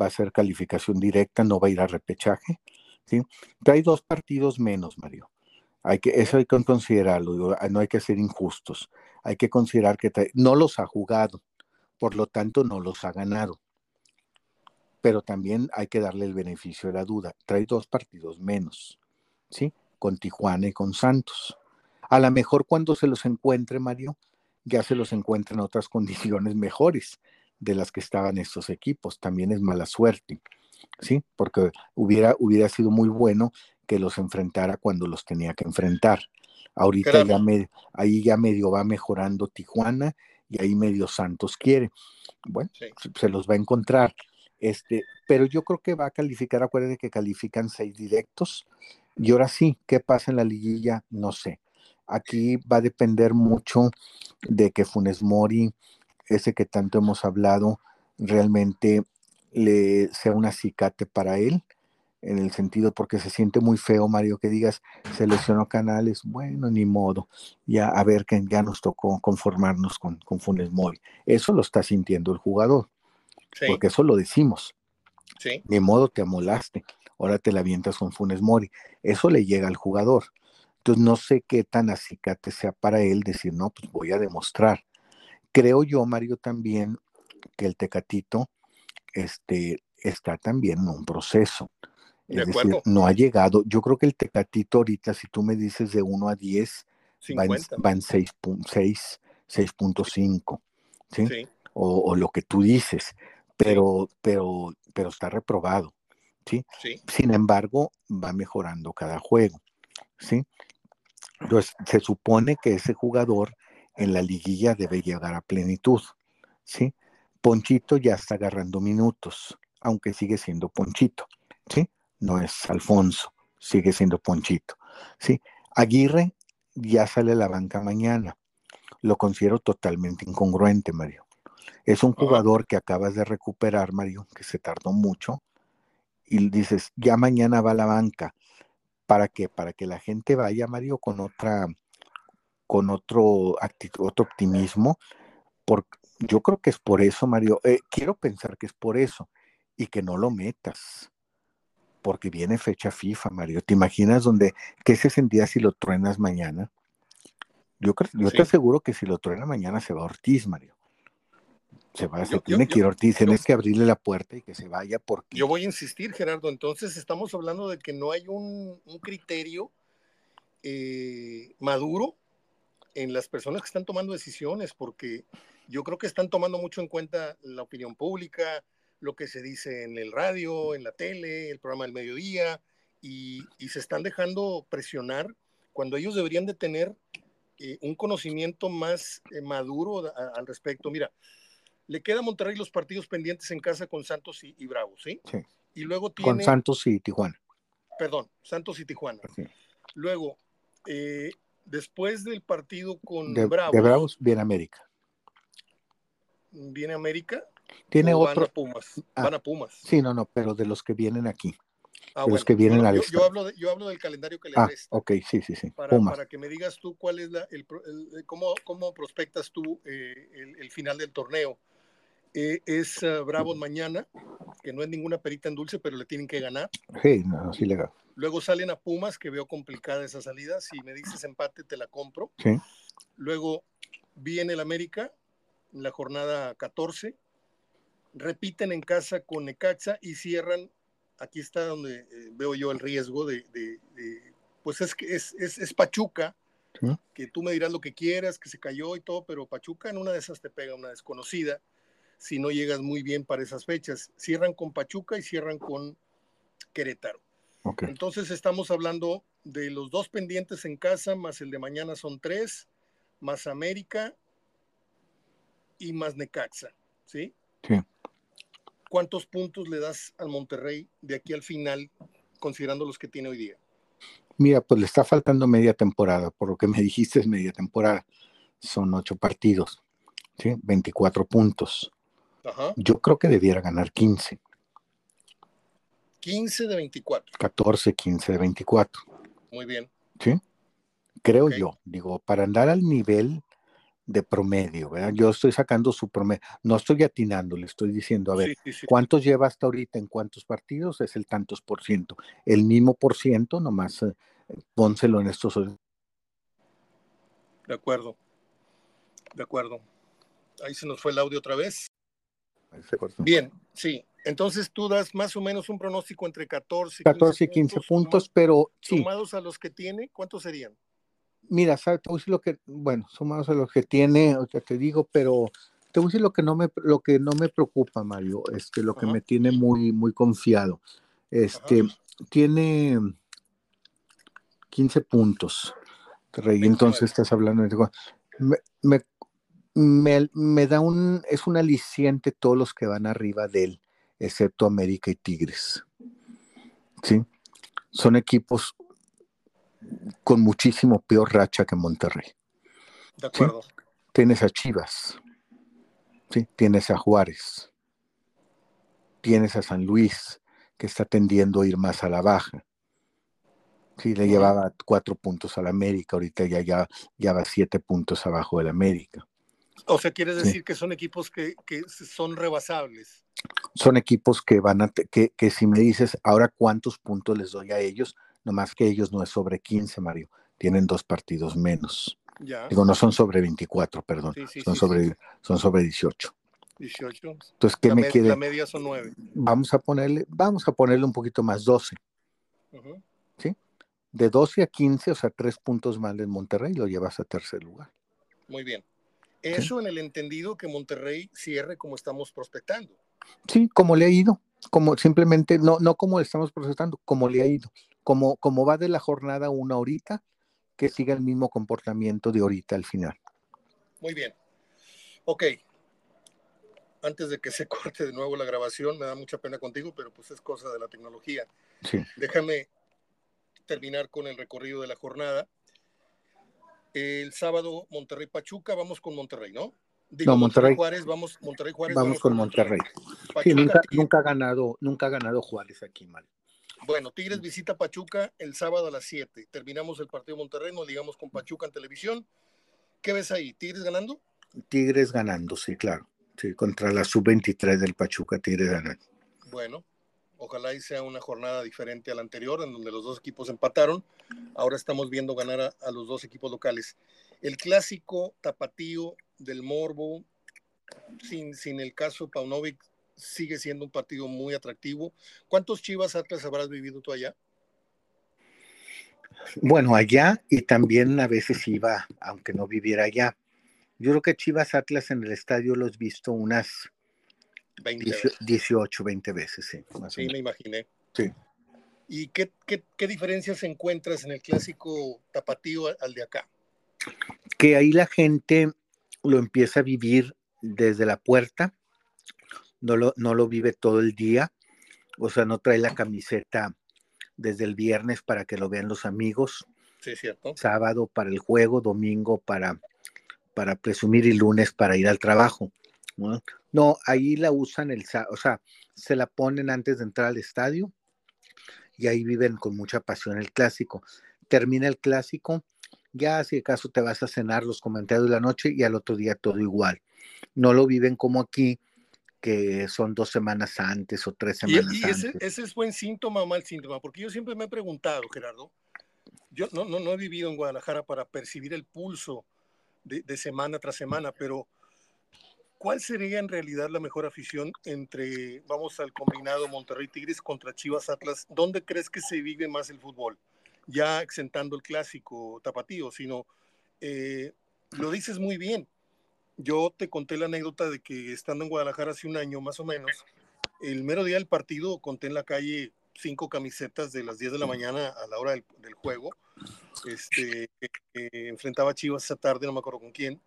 va a ser calificación directa, no va a ir a repechaje. ¿sí? hay dos partidos menos, Mario. Hay que, eso hay que considerarlo, no hay que ser injustos. Hay que considerar que no los ha jugado por lo tanto no los ha ganado. Pero también hay que darle el beneficio de la duda. Trae dos partidos menos, ¿sí? Con Tijuana y con Santos. A lo mejor cuando se los encuentre, Mario, ya se los encuentra en otras condiciones mejores de las que estaban estos equipos. También es mala suerte, ¿sí? Porque hubiera, hubiera sido muy bueno que los enfrentara cuando los tenía que enfrentar. Ahorita ya ahí ya medio va mejorando Tijuana y ahí medio Santos quiere. Bueno, se los va a encontrar. Este, pero yo creo que va a calificar, acuérdense que califican seis directos. Y ahora sí, ¿qué pasa en la liguilla? No sé. Aquí va a depender mucho de que Funes Mori, ese que tanto hemos hablado, realmente le sea un acicate para él en el sentido porque se siente muy feo, Mario, que digas, se lesionó Canales, bueno, ni modo, ya a ver que ya nos tocó conformarnos con, con Funes Mori. Eso lo está sintiendo el jugador, porque eso lo decimos. Sí. Ni modo, te amolaste, ahora te la avientas con Funes Mori. Eso le llega al jugador. Entonces no sé qué tan acicate sea para él decir, no, pues voy a demostrar. Creo yo, Mario, también que el Tecatito este, está también en un proceso es decir, no ha llegado. Yo creo que el Tecatito ahorita, si tú me dices de 1 a 10, va en, 6.6, 6.5, ¿sí? O, lo que tú dices, pero, pero, pero está reprobado, ¿sí? Sin embargo, va mejorando cada juego, ¿sí? Entonces, se supone que ese jugador en la liguilla debe llegar a plenitud, ¿sí? Ponchito ya está agarrando minutos, aunque sigue siendo Ponchito, ¿sí? no es Alfonso, sigue siendo Ponchito. ¿sí? Aguirre ya sale a la banca mañana. lo considero totalmente incongruente, Mario. Es un jugador que acabas de recuperar, Mario, que se tardó mucho, y dices, ya mañana va a la banca. ¿Para qué? Para que la gente vaya, Mario, con otra, con otro, otro optimismo. Por, yo creo que es por eso, Mario. Eh, quiero pensar que es por eso y que no lo metas. Porque viene fecha FIFA, Mario. ¿Te imaginas dónde, qué se sentía si lo truenas mañana? Yo, creo, yo te aseguro que si lo truena mañana se va Ortiz, Mario. Se va, se tiene que ir Ortiz, tienes que abrirle la puerta y que se vaya porque... Yo voy a insistir, Gerardo, entonces estamos hablando de que no hay un, criterio eh, maduro en las personas que están tomando decisiones, porque yo creo que están tomando mucho en cuenta la opinión pública, lo que se dice en el radio, en la tele, el programa del mediodía, y, se están dejando presionar cuando ellos deberían de tener eh, un conocimiento más eh, maduro al respecto. Mira, le queda a Monterrey los partidos pendientes en casa con Santos y, Bravos, ¿sí? Sí. Y luego tiene... Con Santos y Tijuana. Perdón, Santos y Tijuana. Luego, eh, después del partido con Bravos... De Bravos viene América. ¿Viene América? Tiene otro... Van a Pumas. Ah, van a Pumas. Sí, no, no, pero de los que vienen aquí. Ah, los que vienen al yo, yo, hablo yo hablo del calendario que le ah, resta. Ok, sí, sí, sí. Para, Pumas. para que me digas tú cuál es la, el, cómo, cómo prospectas tú eh, el, el, final del torneo. Eh, es uh, Bravos mañana, que no es ninguna perita en dulce, pero le tienen que ganar. Sí, no, sí le gano. Luego salen a Pumas, que veo complicada esa salida. Si me dices empate, te la compro. Sí. Luego viene el América, en la jornada 14. Repiten en casa con Necaxa y cierran. Aquí está donde eh, veo yo el riesgo de, de, de pues es que es, es, es Pachuca, ¿Sí? que tú me dirás lo que quieras, que se cayó y todo, pero Pachuca en una de esas te pega una desconocida si no llegas muy bien para esas fechas. Cierran con Pachuca y cierran con Querétaro. Okay. Entonces estamos hablando de los dos pendientes en casa, más el de mañana son tres, más América y más Necaxa, ¿sí? Sí. ¿Cuántos puntos le das al Monterrey de aquí al final, considerando los que tiene hoy día? Mira, pues le está faltando media temporada, por lo que me dijiste es media temporada. Son ocho partidos, ¿sí? 24 puntos. Ajá. Yo creo que debiera ganar 15. 15 de 24. 14, 15 de 24. Muy bien. ¿Sí? Creo yo, digo, para andar al nivel de promedio, ¿verdad? Yo estoy sacando su promedio, no estoy atinando, le estoy diciendo, a ver, Sí, sí, sí. ¿cuántos lleva hasta ahorita en cuántos partidos? Es el tantos por ciento. El mismo por ciento, nomás eh, pónselo en estos. De acuerdo. De acuerdo. Ahí se nos fue el audio otra vez. Bien, sí. Entonces tú das más o menos un pronóstico entre 14 y 14 y 15 puntos, pero sí, Sumados a los que tiene, ¿cuántos serían? mira, ¿sabes? Te voy a decir lo que, bueno, sumados a lo que tiene, o sea, te digo, pero te voy a decir lo que no me, lo que no me preocupa, Mario, este, lo que Ajá. me tiene muy, muy confiado. Este, tiene 15 puntos. Rey, 29. entonces estás hablando de me, me, me, me da un, es un aliciente todos los que van arriba de él, excepto América y Tigres. ¿Sí? Son equipos con muchísimo peor racha que Monterrey. De acuerdo. Tienes a Chivas, ¿sí? tienes a Juárez, tienes a San Luis, que está tendiendo a ir más a la baja. Sí, le llevaba cuatro puntos al América, ahorita ya, ya, ya va siete puntos abajo del América. O sea, quieres Sí. decir que son equipos que, que son rebasables. Son equipos que van a, que, que si me dices ahora cuántos puntos les doy a ellos, nomás que ellos no es sobre 15, Mario, tienen dos partidos menos. Ya. Digo, no son sobre 24, perdón, Sí, sí, son, sí, sobre, sí. son sobre 18. 18. Entonces, ¿qué La, me quiere? la media son 9. Vamos a ponerle, vamos a ponerle un poquito más 12. De 12 a 15, o sea, tres puntos más en Monterrey, lo llevas a tercer lugar. Muy bien. Eso en el entendido que Monterrey cierre como estamos prospectando. Sí, como le ha ido, como simplemente, no, no como le estamos procesando, como le ha ido. Como, como va de la jornada una ahorita, que siga el mismo comportamiento de ahorita al final. Muy bien. Ok. Antes de que se corte de nuevo la grabación, me da mucha pena contigo, pero pues es cosa de la tecnología. Sí, Déjame terminar con el recorrido de la jornada. El sábado Monterrey Pachuca, vamos con Monterrey, ¿no? no, Monterrey, Juárez, vamos, Monterrey Juárez. Vamos, con Monterrey. nunca, ha ganado, nunca ha ganado Juárez aquí mal. Bueno, Tigres visita Pachuca el sábado a las 7. Terminamos el partido Monterrey, nos ligamos con Pachuca en televisión. ¿Qué ves ahí? ¿Tigres ganando? Tigres ganando, sí, claro. Sí, contra la sub-23 del Pachuca, Tigres ganando. Bueno, ojalá y sea una jornada diferente a la anterior, en donde los dos equipos empataron. Ahora estamos viendo ganar a, los dos equipos locales. El clásico tapatío del Morbo, sin, sin el caso Paunovic, sigue siendo un partido muy atractivo. ¿Cuántos Chivas Atlas habrás vivido tú allá? Bueno, allá y también a veces iba, aunque no viviera allá. Yo creo que Chivas Atlas en el estadio los he visto unas 18, 20 veces, sí. sí, me imaginé. Sí. ¿Y qué, qué, qué, diferencias encuentras en el clásico tapatío al de acá? Que ahí la gente lo empieza a vivir desde la puerta, no lo, no lo vive todo el día, o sea, no trae la camiseta desde el viernes para que lo vean los amigos. Sí, cierto. Sábado para el juego, domingo para, para presumir y lunes para ir al trabajo. ¿No? ahí la usan el, o sea, se la ponen antes de entrar al estadio y ahí viven con mucha pasión el clásico. Termina el clásico, ya si acaso te vas a cenar los comentarios de la noche y al otro día todo igual. No lo viven como aquí, que son dos semanas antes o tres semanas y, ese, ese, es buen síntoma o mal síntoma, porque yo siempre me he preguntado, Gerardo, yo no, no, no he vivido en Guadalajara para percibir el pulso de, de semana tras semana, pero ¿cuál sería en realidad la mejor afición entre, vamos al combinado Monterrey Tigres contra Chivas Atlas? ¿Dónde crees que se vive más el fútbol? Ya exentando el clásico tapatío, sino, eh, lo dices muy bien. Yo te conté la anécdota de que estando en Guadalajara hace un año más o menos, el mero día del partido conté en la calle cinco camisetas de las 10 de la mañana a la hora del, juego. Este, enfrentaba a Chivas esa tarde, no me acuerdo con quién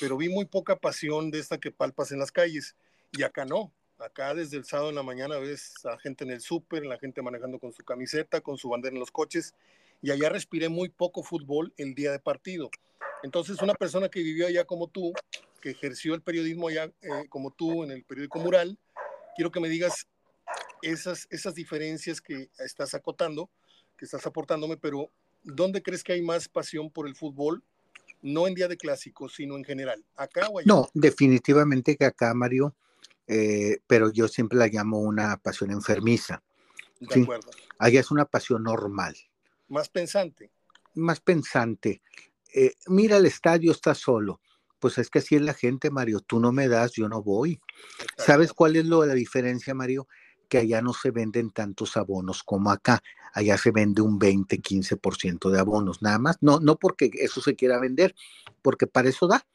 pero vi muy poca pasión de esta que palpas en las calles. Y acá no. Acá desde el sábado en la mañana ves a gente en el súper, la gente manejando con su camiseta, con su bandera en los coches. Y allá respiré muy poco fútbol el día de partido. Entonces, una persona que vivió allá como tú, que ejerció el periodismo allá eh, como tú en el periódico Mural, quiero que me digas esas, esas diferencias que estás acotando, que estás aportándome, pero ¿dónde crees que hay más pasión por el fútbol no en día de clásicos, sino en general, acá o allá. No, definitivamente que acá, Mario, eh, pero yo siempre la llamo una pasión enfermiza. De acuerdo. Allá es una pasión normal. Más pensante. Más pensante. Eh, mira, el estadio está solo. Pues es que así es la gente, Mario. Tú no me das, yo no voy. ¿Sabes cuál es lo de la diferencia, Mario? Que allá no se venden tantos abonos como acá allá se vende un 20, 15% de abonos, nada más. No, no porque eso se quiera vender, porque para eso da.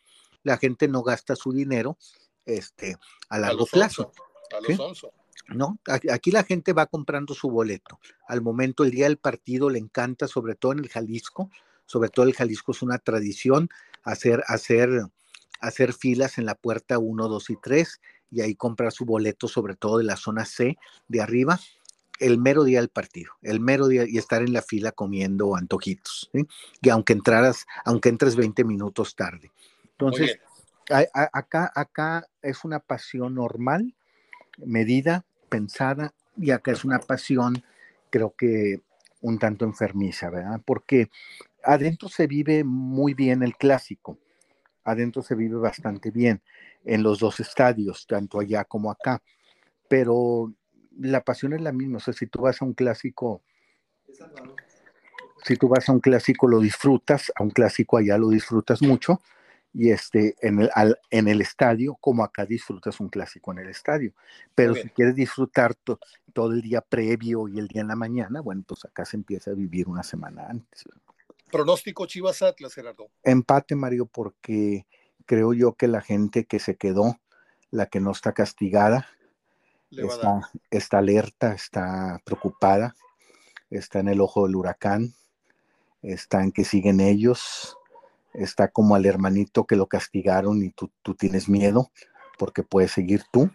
La gente no gasta su dinero este, a largo plazo. a los ¿no? Aquí la gente va comprando su boleto. Al momento, el día del partido le encanta, sobre todo en el Jalisco, sobre todo el Jalisco es una tradición hacer, hacer, hacer filas en la puerta 1, 2 y 3 y ahí comprar su boleto, sobre todo de la zona C de arriba, el mero día del partido, el mero día y estar en la fila comiendo antojitos, y aunque entraras, aunque entres 20 minutos tarde. Entonces, acá, acá es una pasión normal, medida, pensada, y acá es una pasión, creo que un tanto enfermiza, ¿verdad? Porque adentro se vive muy bien el clásico, adentro se vive bastante bien en los dos estadios, tanto allá como acá, pero la pasión es la misma. O sea, si tú vas a un clásico, si tú vas a un clásico lo disfrutas, a un clásico allá lo disfrutas mucho, y este, en el, en el estadio, como acá disfrutas un clásico en el estadio. Pero si quieres disfrutar todo el día previo y el día en la mañana, bueno, pues acá se empieza a vivir una semana antes. Pronóstico Chivas Atlas, Gerardo. Empate, Mario, porque creo yo que la gente que se quedó, la que no está castigada, está, alerta, está preocupada, está en el ojo del huracán, está en que siguen ellos, está como al hermanito que lo castigaron y tú, tú tienes miedo porque puedes seguir tú.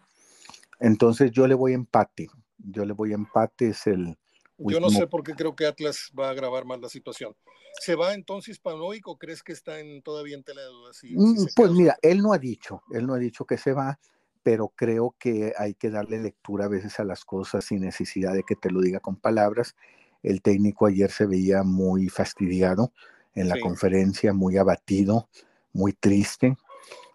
Entonces yo le voy a empate, yo le voy a empate, es el Yo no sé por qué creo que Atlas va a agravar más la situación. ¿Se va entonces Paunovic o crees que está en, todavía en tela de dudas? Mm, pues mira, él no ha dicho, él no ha dicho que se va, pero creo que hay que darle lectura a veces a las cosas sin necesidad de que te lo diga con palabras. El técnico ayer se veía muy fastidiado en la conferencia, muy abatido, muy triste.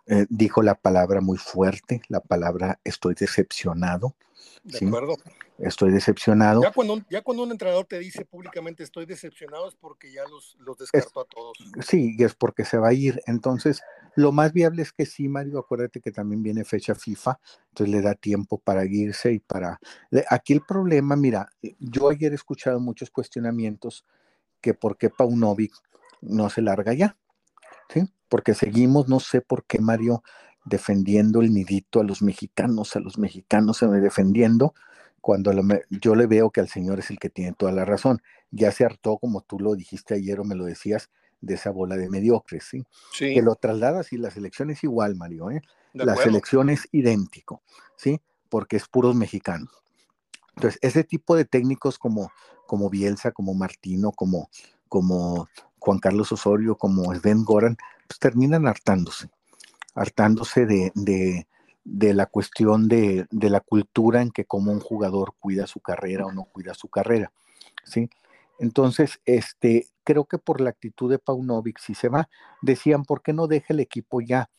Eh, dijo la palabra muy fuerte, la palabra estoy decepcionado. De acuerdo. Estoy decepcionado. Ya cuando, un, ya cuando un entrenador te dice públicamente estoy decepcionado es porque ya los, los descartó a todos. Sí, y es porque se va a ir. Entonces, lo más viable es que sí, Mario, acuérdate que también viene fecha FIFA, entonces le da tiempo para irse y para... Aquí el problema, mira, yo ayer he escuchado muchos cuestionamientos que por qué Paunovic no se larga ya, ¿sí? Porque seguimos, no sé por qué Mario defendiendo el nidito a los mexicanos, a los mexicanos se me cuando yo le veo que al Señor es el que tiene toda la razón. Ya se hartó, como tú lo dijiste ayer o me lo decías, de esa bola de mediocres, ¿sí? Que lo trasladas y la selección es igual, Mario, ¿eh? La selección es idéntico, ¿sí? Porque es puros mexicanos. Entonces, ese tipo de técnicos como, como Bielsa, como Martino, como, como Juan Carlos Osorio, como Sven Goran, pues terminan hartándose, hartándose de, de, la cuestión de, de, la cultura en que como un jugador cuida su carrera o no cuida su carrera, ¿sí? Entonces, este, creo que por la actitud de Paunovic, si se va, decían, ¿por qué no deja el equipo ya?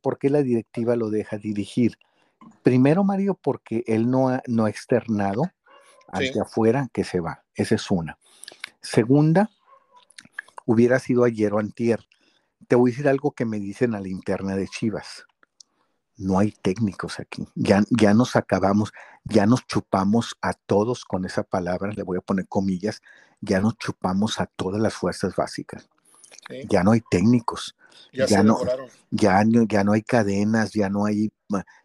¿Por qué la directiva lo deja dirigir? Primero, Mario, porque él no ha, no ha externado hacia afuera que se va. Esa es una. Segunda, hubiera sido ayer o antier. Te voy a decir algo que me dicen a la interna de Chivas. No hay técnicos aquí. Ya, ya nos acabamos, ya nos chupamos a todos con esa palabra, le voy a poner comillas, ya nos chupamos a todas las fuerzas básicas. Ya no hay técnicos. Ya, no, ya, no, ya no hay cadenas, ya no hay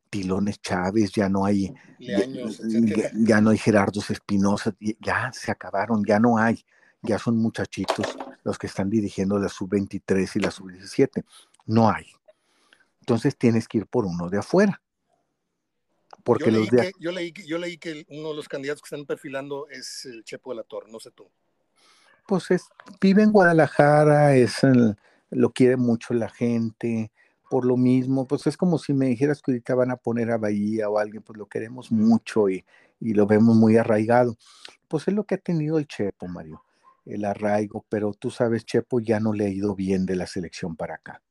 Tilones Chávez, ya no hay, ya, no hay Gerardo Espinosa, ya se acabaron, ya no hay, ya son muchachitos los que están dirigiendo la sub-23 y la sub-17, no hay. Entonces tienes que ir por uno de afuera. Porque yo, leí que, yo, leí, yo leí que uno de los candidatos que están perfilando es el Chepo de la Torre, no sé tú. Pues es, vive en Guadalajara, es lo quiere mucho la gente, por lo mismo, pues es como si me dijeras que ahorita van a poner a Bahía o alguien, pues lo queremos mucho y, y lo vemos muy arraigado. Pues es lo que ha tenido el Chepo, Mario, el arraigo, pero tú sabes, Chepo ya no le ha ido bien de la selección para acá.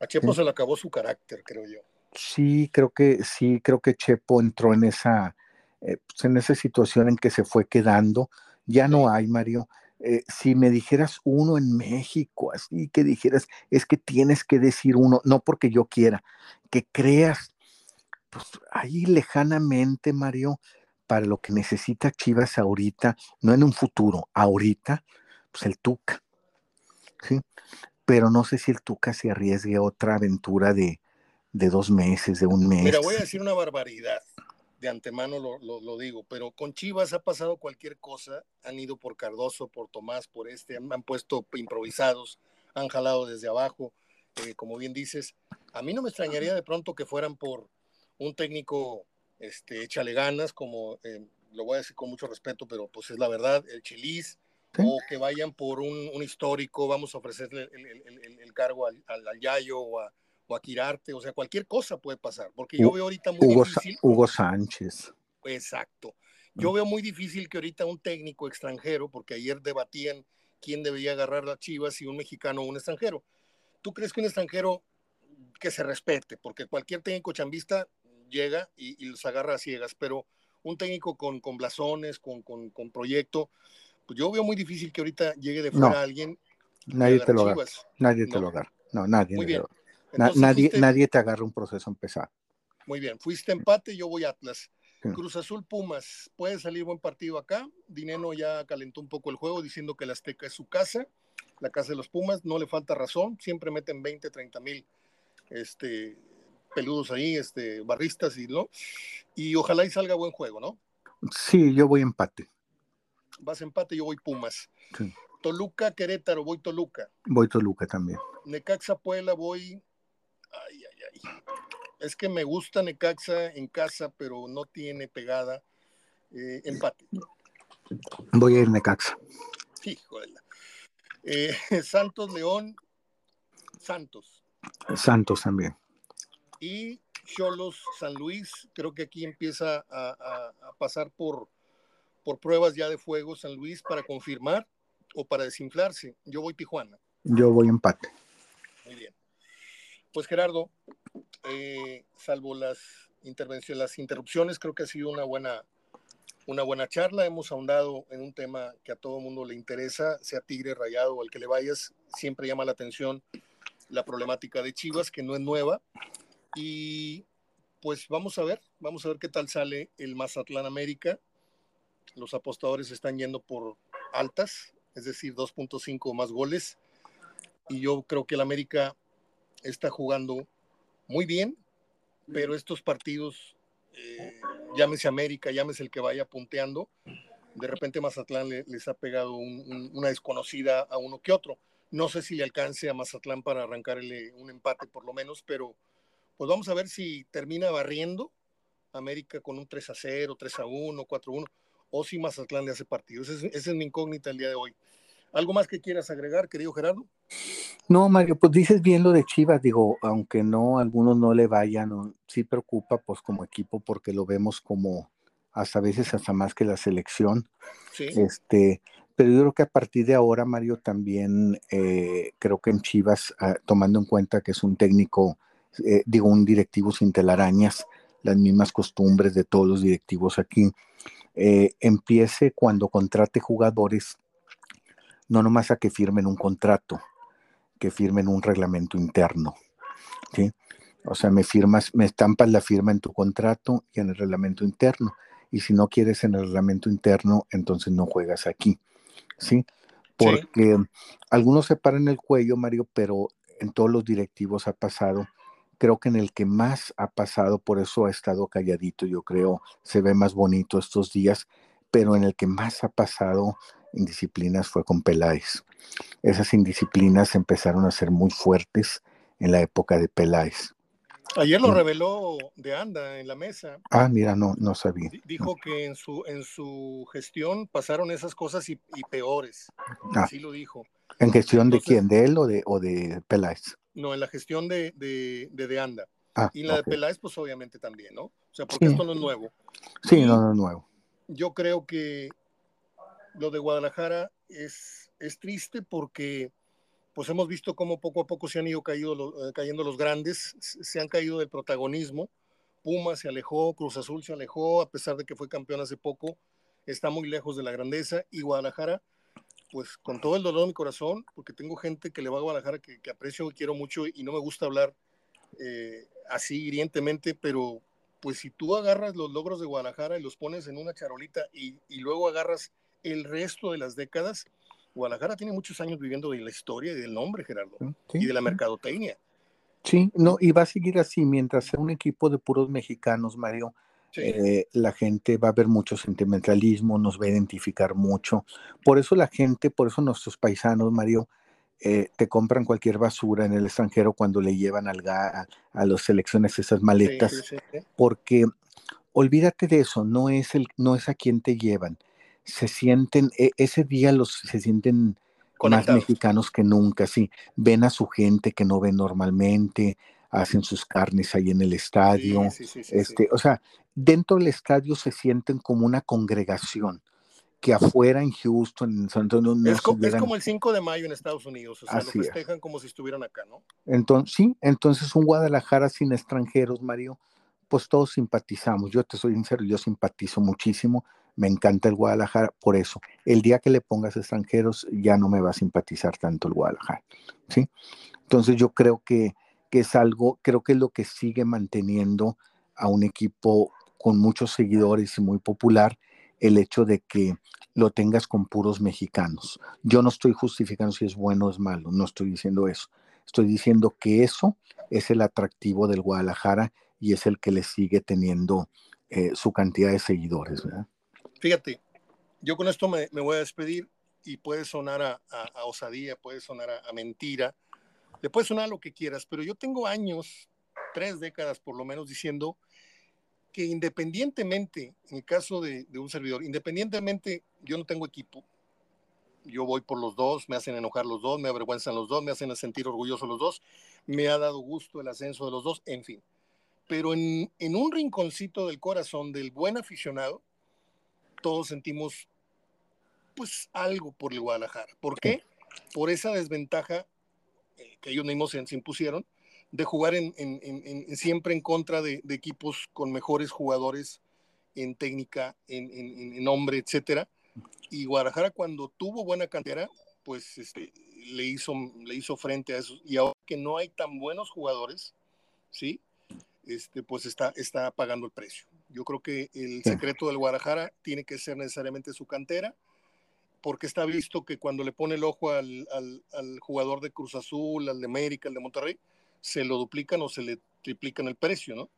A Chepo se le acabó su carácter, creo yo. Sí, creo que sí, creo que Chepo entró en esa, eh, pues en esa situación en que se fue quedando. Ya no hay, Mario. Eh, si me dijeras uno en México, así que dijeras, es que tienes que decir uno, no porque yo quiera, que creas, pues ahí lejanamente, Mario, para lo que necesita Chivas ahorita, no en un futuro, ahorita, pues el Tuca. ¿sí? Pero no sé si el Tuca se arriesgue a otra aventura de, de dos meses, de un mes. Mira, voy a decir una barbaridad de antemano lo, lo, digo, pero con Chivas ha pasado cualquier cosa, han ido por Cardoso, por Tomás, por este, han, puesto improvisados, han jalado desde abajo, eh, como bien dices, a mí no me extrañaría de pronto que fueran por un técnico, este, échale ganas, como eh, lo voy a decir con mucho respeto, pero pues es la verdad, el Chilis, o que vayan por un, histórico, vamos a ofrecerle el, cargo al, al, al Yayo o a o a Quirarte, o sea, cualquier cosa puede pasar, porque yo veo ahorita muy Hugo, difícil. Hugo Sánchez. Exacto. Yo veo muy difícil que ahorita un técnico extranjero, porque ayer debatían quién debería agarrar las chivas, si un mexicano o un extranjero. ¿Tú crees que un extranjero que se respete? Porque cualquier técnico chambista llega y, los agarra a ciegas, pero un técnico con, con blasones, con, con, con, proyecto, pues yo veo muy difícil que ahorita llegue de fuera alguien. Nadie te lo agarra. Nadie te lo agarra. No, nadie. Muy bien nadie, nadie te agarra un proceso empezar. Muy bien, fuiste empate, yo voy Atlas. Cruz Azul Pumas, puede salir buen partido acá. Dineno ya calentó un poco el juego diciendo que la Azteca es su casa, la casa de los Pumas, no le falta razón, siempre meten 20, 30 mil este, peludos ahí, este, barristas y no. Y ojalá y salga buen juego, ¿no? Sí, yo voy empate. Vas empate, yo voy Pumas. Toluca, Querétaro, voy Toluca. Voy Toluca también. Necaxa, Puebla, voy Ay, ay, ay. Es que me gusta Necaxa en casa, pero no tiene pegada. Eh, empate. Voy a ir Necaxa. Hijo de eh, Santos León, Santos. Santos también. Y Cholos San Luis, creo que aquí empieza a, pasar por, por pruebas ya de fuego San Luis para confirmar o para desinflarse. Yo voy Tijuana. Yo voy empate. Muy bien. Pues Gerardo, eh, salvo las intervenciones, las interrupciones, creo que ha sido una buena, una buena charla. Hemos ahondado en un tema que a todo mundo le interesa, sea Tigre, Rayado o al que le vayas, siempre llama la atención la problemática de Chivas, que no es nueva. Y pues vamos a ver, vamos a ver qué tal sale el Mazatlán América. Los apostadores están yendo por altas, es decir, 2.5 más goles. Y yo creo que el América está jugando muy bien, pero estos partidos, eh, llámese América, llámese el que vaya punteando, de repente Mazatlán les ha pegado una desconocida a uno que otro. No sé si le alcance a Mazatlán para arrancarle un empate por lo menos, pero pues vamos a ver si termina barriendo América con un 3 a 0, 3 a 1, 4 a 1, o si Mazatlán le hace partido. Esa es, esa es mi incógnita el día de hoy. ¿Algo más que quieras agregar, querido Gerardo? No, Mario, pues dices bien lo de Chivas, digo, aunque no, algunos no le vayan, sí preocupa pues como equipo porque lo vemos como hasta veces hasta más que la selección. Sí. Este, pero yo creo que a partir de ahora, Mario, también eh, creo que en Chivas, ah, tomando en cuenta que es un técnico, eh, digo, un directivo sin telarañas, las mismas costumbres de todos los directivos aquí, eh, empiece cuando contrate jugadores, no nomás a que firmen un contrato, que firmen un reglamento interno. ¿sí? O sea, me firmas, me estampas la firma en tu contrato y en el reglamento interno. Y si no quieres en el reglamento interno, entonces no juegas aquí. ¿Sí? Porque algunos se paran el cuello, Mario, pero en todos los directivos ha pasado. Creo que en el que más ha pasado, por eso ha estado calladito, yo creo, se ve más bonito estos días, pero en el que más ha pasado indisciplinas fue con Peláez. Esas indisciplinas empezaron a ser muy fuertes en la época de Peláez. Ayer lo reveló de Anda en la mesa. Ah, mira, no, no sabía. Dijo que en su, en su gestión pasaron esas cosas y, peores. Ah. Así lo dijo. ¿En gestión de quién? ¿De él o de, o de Peláez? No, en la gestión de, de, de, Anda. Ah, y en la de Peláez, pues obviamente también, ¿no? O sea, porque esto no es nuevo. Sí, no, no es nuevo. Yo creo que lo de Guadalajara es, es triste porque pues hemos visto cómo poco a poco se han ido eh, cayendo los grandes, se han caído del protagonismo. Puma se alejó, Cruz Azul se alejó, a pesar de que fue campeón hace poco, está muy lejos de la grandeza. Y Guadalajara, pues con todo el dolor de mi corazón, porque tengo gente que le va a Guadalajara que, aprecio y quiero mucho y no me gusta hablar eh, así hirientemente, pero pues si tú agarras los logros de Guadalajara y los pones en una charolita y, y luego agarras el resto de las décadas, Guadalajara tiene muchos años viviendo de la historia y del nombre, Gerardo, y de la mercadotecnia. Sí, no, y va a seguir así mientras sea un equipo de puros mexicanos, Mario. Eh, la gente va a ver mucho sentimentalismo, nos va a identificar mucho. Por eso la gente, por eso nuestros paisanos, Mario, eh, te compran cualquier basura en el extranjero cuando le llevan al a, a las selecciones esas maletas, porque olvídate de eso, no es, el, no es a quien te llevan, se sienten, e, ese día los se sienten más mexicanos que nunca, sí, ven a su gente que no ven normalmente, hacen sus carnes ahí en el estadio, este, o sea, dentro del estadio se sienten como una congregación que afuera en Houston, en San Antonio, no es, como el 5 de mayo en Estados Unidos, o sea, lo festejan como si estuvieran acá, ¿no? Entonces, sí, entonces un Guadalajara sin extranjeros, Mario, pues todos simpatizamos. Yo te soy sincero, yo simpatizo muchísimo me encanta el Guadalajara por eso. El día que le pongas extranjeros ya no me va a simpatizar tanto el Guadalajara, ¿sí? Entonces yo creo que, que es algo, creo que es lo que sigue manteniendo a un equipo con muchos seguidores y muy popular, el hecho de que lo tengas con puros mexicanos. Yo no estoy justificando si es bueno o es malo, no estoy diciendo eso. Estoy diciendo que eso es el atractivo del Guadalajara y es el que le sigue teniendo eh, su cantidad de seguidores. Fíjate, yo con esto me, voy a despedir y puede sonar a, osadía, puede sonar a, mentira, le puede sonar lo que quieras, pero yo tengo años, tres décadas por lo menos, diciendo que independientemente, en el caso de, de, un servidor, independientemente, yo no tengo equipo, yo voy por los dos, me hacen enojar los dos, me avergüenzan los dos, me hacen sentir orgulloso los dos, me ha dado gusto el ascenso de los dos, en fin. Pero en, en un rinconcito del corazón del buen aficionado, todos sentimos pues algo por el Guadalajara. ¿Por qué? Por esa desventaja que ellos mismos se, se impusieron de jugar en, en, siempre en contra de, de, equipos con mejores jugadores en técnica, en, nombre, etcétera. Y Guadalajara cuando tuvo buena cantera, pues este, le, hizo, le hizo frente a eso. Y ahora que no hay tan buenos jugadores, ¿sí? Este, pues está, está pagando el precio. Yo creo que el secreto del Guadalajara tiene que ser necesariamente su cantera, porque está visto que cuando le pone el ojo al, al, al jugador de Cruz Azul, al de América, al de Monterrey, se lo duplican o se le triplican el precio, ¿no?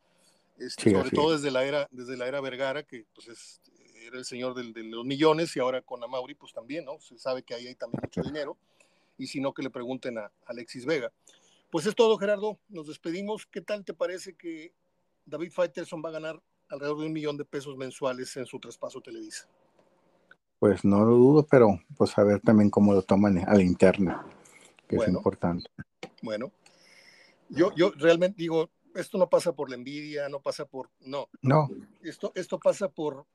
Este, sí, sobre todo desde la era desde la era Vergara, que pues es, era el señor del, de los millones y ahora con Amauri pues también, ¿no? Se sabe que ahí hay también mucho dinero y si no que le pregunten a Alexis Vega. Pues es todo, Gerardo. Nos despedimos. ¿Qué tal te parece que David Faitelson va a ganar alrededor de un millón de pesos mensuales en su traspaso Televisa? Pues no lo dudo, pero pues a ver también cómo lo toman a la interna, que bueno, es importante. Bueno, yo, yo realmente digo, esto no pasa por la envidia, no pasa por, no. No. Esto, esto pasa por,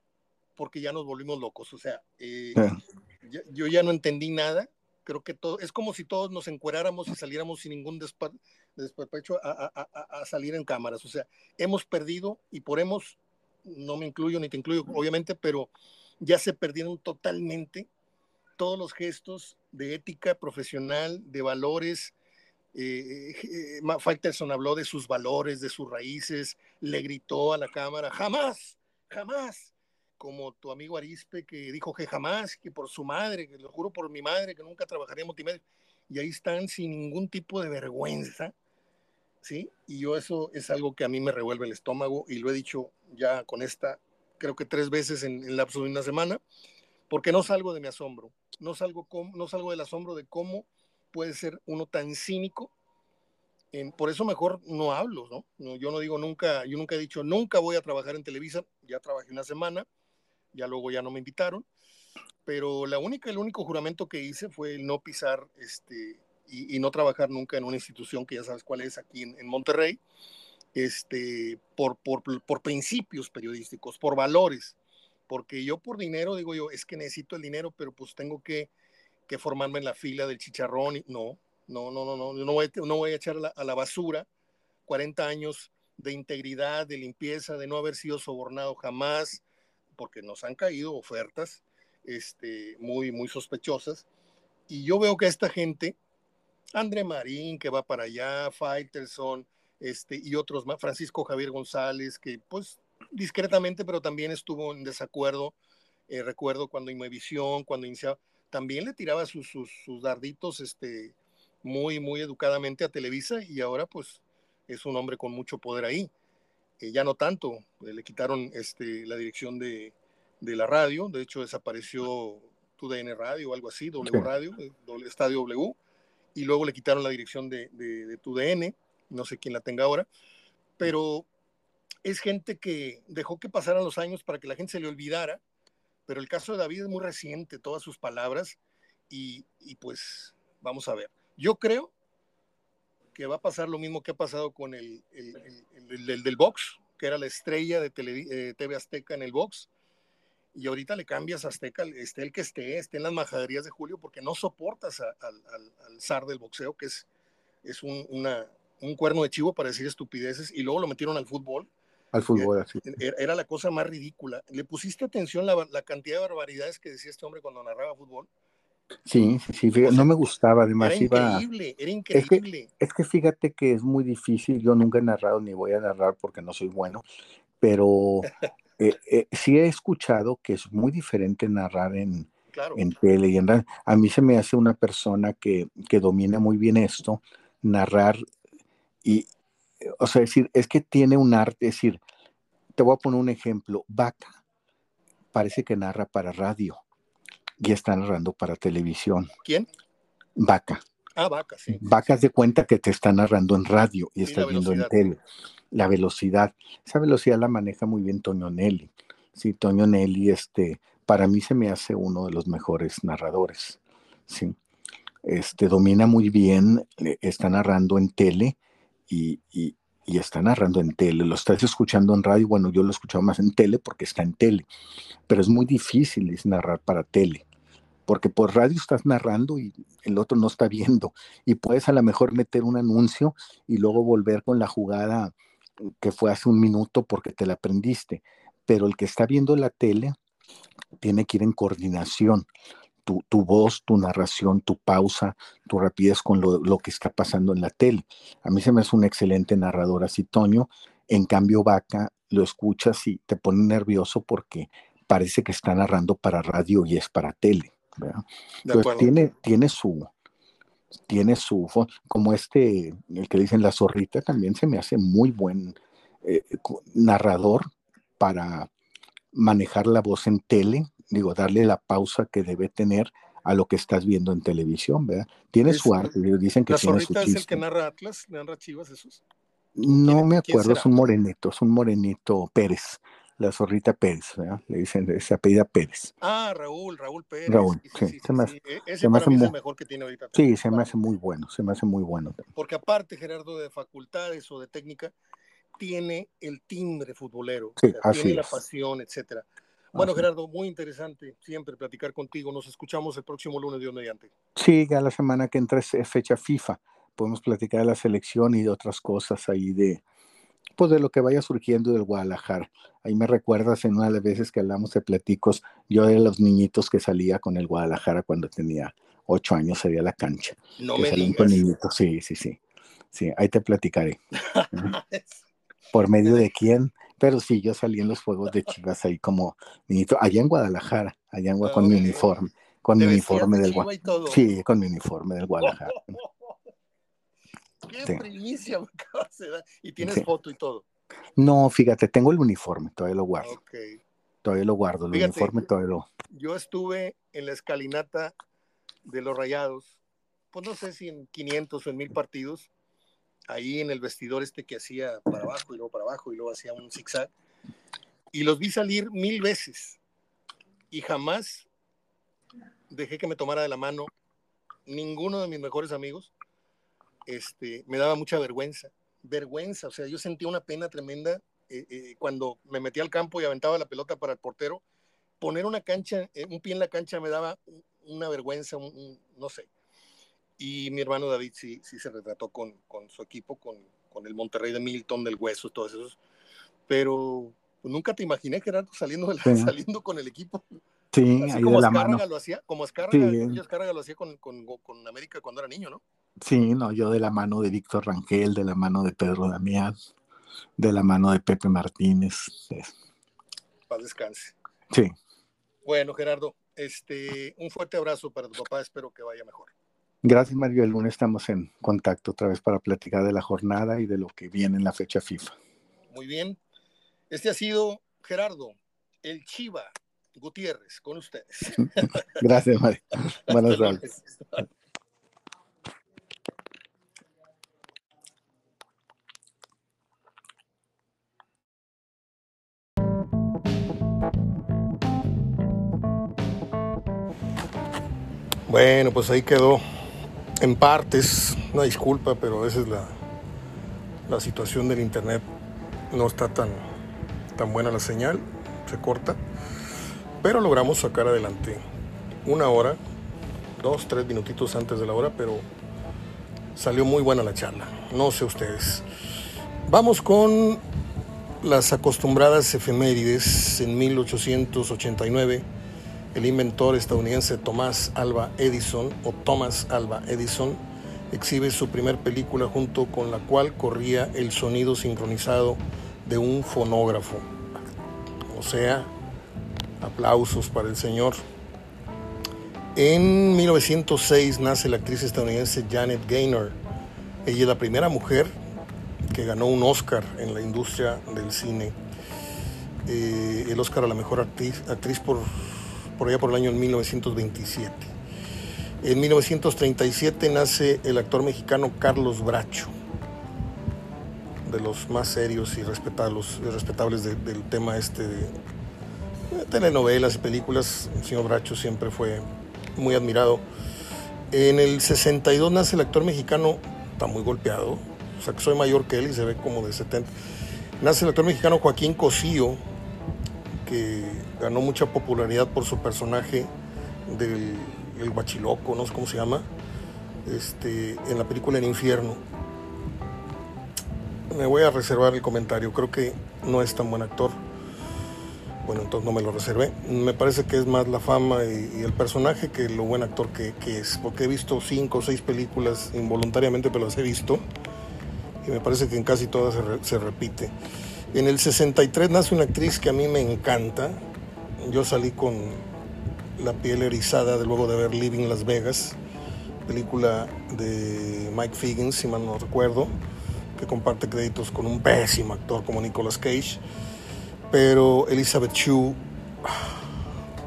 porque ya nos volvimos locos, o sea, eh, sí. yo ya no entendí nada, creo que todo, es como si todos nos encueráramos y saliéramos sin ningún despacho a, a, a, a, salir en cámaras, o sea, hemos perdido y por hemos, no me incluyo ni te incluyo, obviamente, pero ya se perdieron totalmente todos los gestos de ética profesional, de valores, eh, eh, Faitelson habló de sus valores, de sus raíces, le gritó a la cámara, jamás, jamás, como tu amigo Arispe que dijo que jamás, que por su madre, que lo juro por mi madre, que nunca trabajaría en multimedia, y ahí están sin ningún tipo de vergüenza, ¿sí? Y yo eso es algo que a mí me revuelve el estómago y lo he dicho ya con esta, creo que tres veces en, en lapso de una semana, porque no salgo de mi asombro, no salgo, con, no salgo del asombro de cómo puede ser uno tan cínico. En, por eso mejor no hablo, ¿no? Yo no digo nunca, yo nunca he dicho, nunca voy a trabajar en Televisa, ya trabajé una semana, ya luego ya no me invitaron, pero la única, el único juramento que hice fue el no pisar este, y, no trabajar nunca en una institución que ya sabes cuál es aquí en Monterrey, este, por, por, por principios periodísticos, por valores, porque yo por dinero digo yo, es que necesito el dinero, pero pues tengo que que formarme en la fila del chicharrón. Y, no, no, no, no, no, no voy, no voy a echar a la, a la basura 40 años de integridad, de limpieza, de no haber sido sobornado jamás, porque nos han caído ofertas este, muy, muy sospechosas. Y yo veo que esta gente, André Marín, que va para allá, Faitelson, este, y otros más, Francisco Javier González, que pues discretamente, pero también estuvo en desacuerdo. Eh, recuerdo cuando Inmevisión, cuando iniciaba, también le tiraba sus, sus, sus, darditos este, muy, muy educadamente a Televisa y ahora pues es un hombre con mucho poder ahí. Eh, ya no tanto, eh, le quitaron este, la dirección de, de, la radio, de hecho desapareció TUDN Radio o algo así, W sí. Radio, eh, Estadio W, y luego le quitaron la dirección de, de, de TUDN, no sé quién la tenga ahora, pero es gente que dejó que pasaran los años para que la gente se le olvidara pero el caso de David es muy reciente, todas sus palabras, y, y pues vamos a ver. Yo creo que va a pasar lo mismo que ha pasado con el, el, el, el del box, que era la estrella de tele, eh, TV Azteca en el box, y ahorita le cambias a Azteca, esté el que esté, esté en las majaderías de Julio, porque no soportas al, zar del boxeo, que es, es un, una, un cuerno de chivo para decir estupideces, y luego lo metieron al fútbol, al fútbol, así. Era, era, la cosa más ridícula. ¿Le pusiste atención la, la, cantidad de barbaridades que decía este hombre cuando narraba fútbol? Sí, sí, fíjate, o sea, no me gustaba, además era iba... increíble, era increíble. Es que, es que, fíjate que es muy difícil, yo nunca he narrado ni voy a narrar porque no soy bueno, pero eh, eh, sí he escuchado que es muy diferente narrar en, claro. en tele y en. A mí se me hace una persona que, que domina muy bien esto, narrar y, o sea, decir, es que tiene un arte, es decir, te voy a poner un ejemplo, Vaca parece que narra para radio y está narrando para televisión. ¿Quién? Vaca. Ah, Vaca, sí. Vaca sí. de cuenta que te está narrando en radio y sí, está viendo en tele. la velocidad. Esa velocidad la maneja muy bien Toño Nelly. Sí, Toño Nelly, este, para mí se me hace uno de los mejores narradores. Sí. Este, domina muy bien, está narrando en tele y, y, está narrando en tele. Lo estás escuchando en radio, bueno, yo lo he escuchado más en tele porque está en tele, pero es muy difícil narrar para tele porque por radio estás narrando y el otro no está viendo y puedes a lo mejor meter un anuncio y luego volver con la jugada que fue hace un minuto porque te la aprendiste, pero el que está viendo la tele tiene que ir en coordinación. Tu, tu voz, tu narración, tu pausa, tu rapidez con lo, lo, que está pasando en la tele. A mí se me hace un excelente narrador así, Toño. En cambio, Vaca, lo escuchas y te pone nervioso porque parece que está narrando para radio y es para tele. Entonces tiene, tiene su, tiene su, como este, el que dicen la zorrita, también se me hace muy buen eh, narrador para manejar la voz en tele, digo, darle la pausa que debe tener a lo que estás viendo en televisión, ¿verdad? Tiene su arte, dicen que ¿La tiene zorrita es el que narra Atlas, narra Chivas esos? No me acuerdo, es un morenito, es un morenito Pérez la zorrita Pérez, le dicen, esa apellida Pérez. Ah, Raúl, Raúl Pérez. Raúl, sí, se me hace, e, Ese mí es el mejor que tiene ahorita. Sí, se me hace muy bueno, se me hace muy bueno. Porque aparte, Gerardo, de facultades o de técnica, tiene el timbre futbolero, tiene la pasión, etcétera. Bueno, Gerardo, muy interesante siempre platicar contigo. Nos escuchamos el próximo lunes, Dios mediante. Sí, ya la semana que entra es fecha FIFA. Podemos platicar de la selección y de otras cosas ahí de, pues de lo que vaya surgiendo del Guadalajara. Ahí me recuerdas en una de las veces que hablamos de platicos, yo de los niñitos que salía con el Guadalajara cuando tenía ocho años, salía a la cancha. No me digas. Con niñitos. Sí, sí, sí. Sí, ahí te platicaré. ¿Por medio de quién? Pero sí, yo salí en los juegos de Chivas ahí como allá en Guadalajara, allá en, con mi uniforme, con mi uniforme del Guadalajara. Sí, con mi uniforme del Guadalajara. Qué primicia Y tienes foto y todo. No, fíjate, tengo el uniforme, todavía lo guardo. Todavía lo guardo, el uniforme todavía lo. Yo estuve en la escalinata de los Rayados, pues no sé si en 500 o en 1000 partidos, ahí en el vestidor este que hacía para abajo y luego para abajo y luego hacía un zigzag. Y los vi salir mil veces y jamás dejé que me tomara de la mano ninguno de mis mejores amigos este, me daba mucha vergüenza, vergüenza, o sea, yo sentía una pena tremenda eh, eh, cuando me metía al campo y aventaba la pelota para el portero, poner una cancha, eh, un pie en la cancha me daba una vergüenza, no sé. Y mi hermano David sí, sí se retrató con, con su equipo, con, con, el Monterrey de Milton, del Hueso, todos esos. Pero pues, nunca te imaginé, Gerardo, saliendo, saliendo con el equipo. Sí, ahí como de la Azcárraga mano. lo hacía, como Azcárraga, sí. Azcárraga lo hacía con, con, con América cuando era niño, ¿no? Sí, no, yo de la mano de Víctor Rangel, de la mano de Pedro Damián, de la mano de Pepe Martínez. Paz descanse. Sí. Bueno, Gerardo, este, un fuerte abrazo para tu papá, espero que vaya mejor. Gracias, Mario. El lunes estamos en contacto otra vez para platicar de la jornada y de lo que viene en la fecha FIFA. Muy bien. Este ha sido Gerardo, el Chiva Gutiérrez, con ustedes. Gracias, Mario. Buenas tardes. Bueno, pues ahí quedó en partes, una disculpa, pero a veces la, la situación del internet no está tan, tan buena la señal, se corta, pero logramos sacar adelante una hora, dos, tres minutitos antes de la hora, pero salió muy buena la charla, no sé ustedes. Vamos con las acostumbradas efemérides en 1889 el inventor estadounidense Thomas Alba Edison o Thomas Alba Edison exhibe su primer película junto con la cual corría el sonido sincronizado de un fonógrafo. O sea, aplausos para el señor. En 1906 nace la actriz estadounidense Janet Gaynor. Ella es la primera mujer que ganó un Oscar en la industria del cine. Eh, el Oscar a la mejor actriz, actriz por por allá por el año 1927. En 1937 nace el actor mexicano Carlos Bracho. de los más serios y respetables, del tema este de, telenovelas y películas. El señor Bracho siempre fue muy admirado. En el 62 nace el actor mexicano, está muy golpeado, o sea que soy mayor que él y se ve como de 70. Nace el actor mexicano Joaquín Cosío, que ganó mucha popularidad por su personaje del el guachiloco, no sé cómo se llama, este, en la película El Infierno. Me voy a reservar el comentario, creo que no es tan buen actor. Bueno, entonces no me lo reservé. Me parece que es más la fama y, el personaje que lo buen actor que, es, porque he visto cinco o seis películas involuntariamente, pero las he visto. Y me parece que en casi todas se, se repite. En el 63 nace una actriz que a mí me encanta. Yo salí con la piel erizada de luego de ver Living Las Vegas, película de Mike Figgins, si mal no recuerdo, que comparte créditos con un pésimo actor como Nicolas Cage. Pero Elizabeth Shue,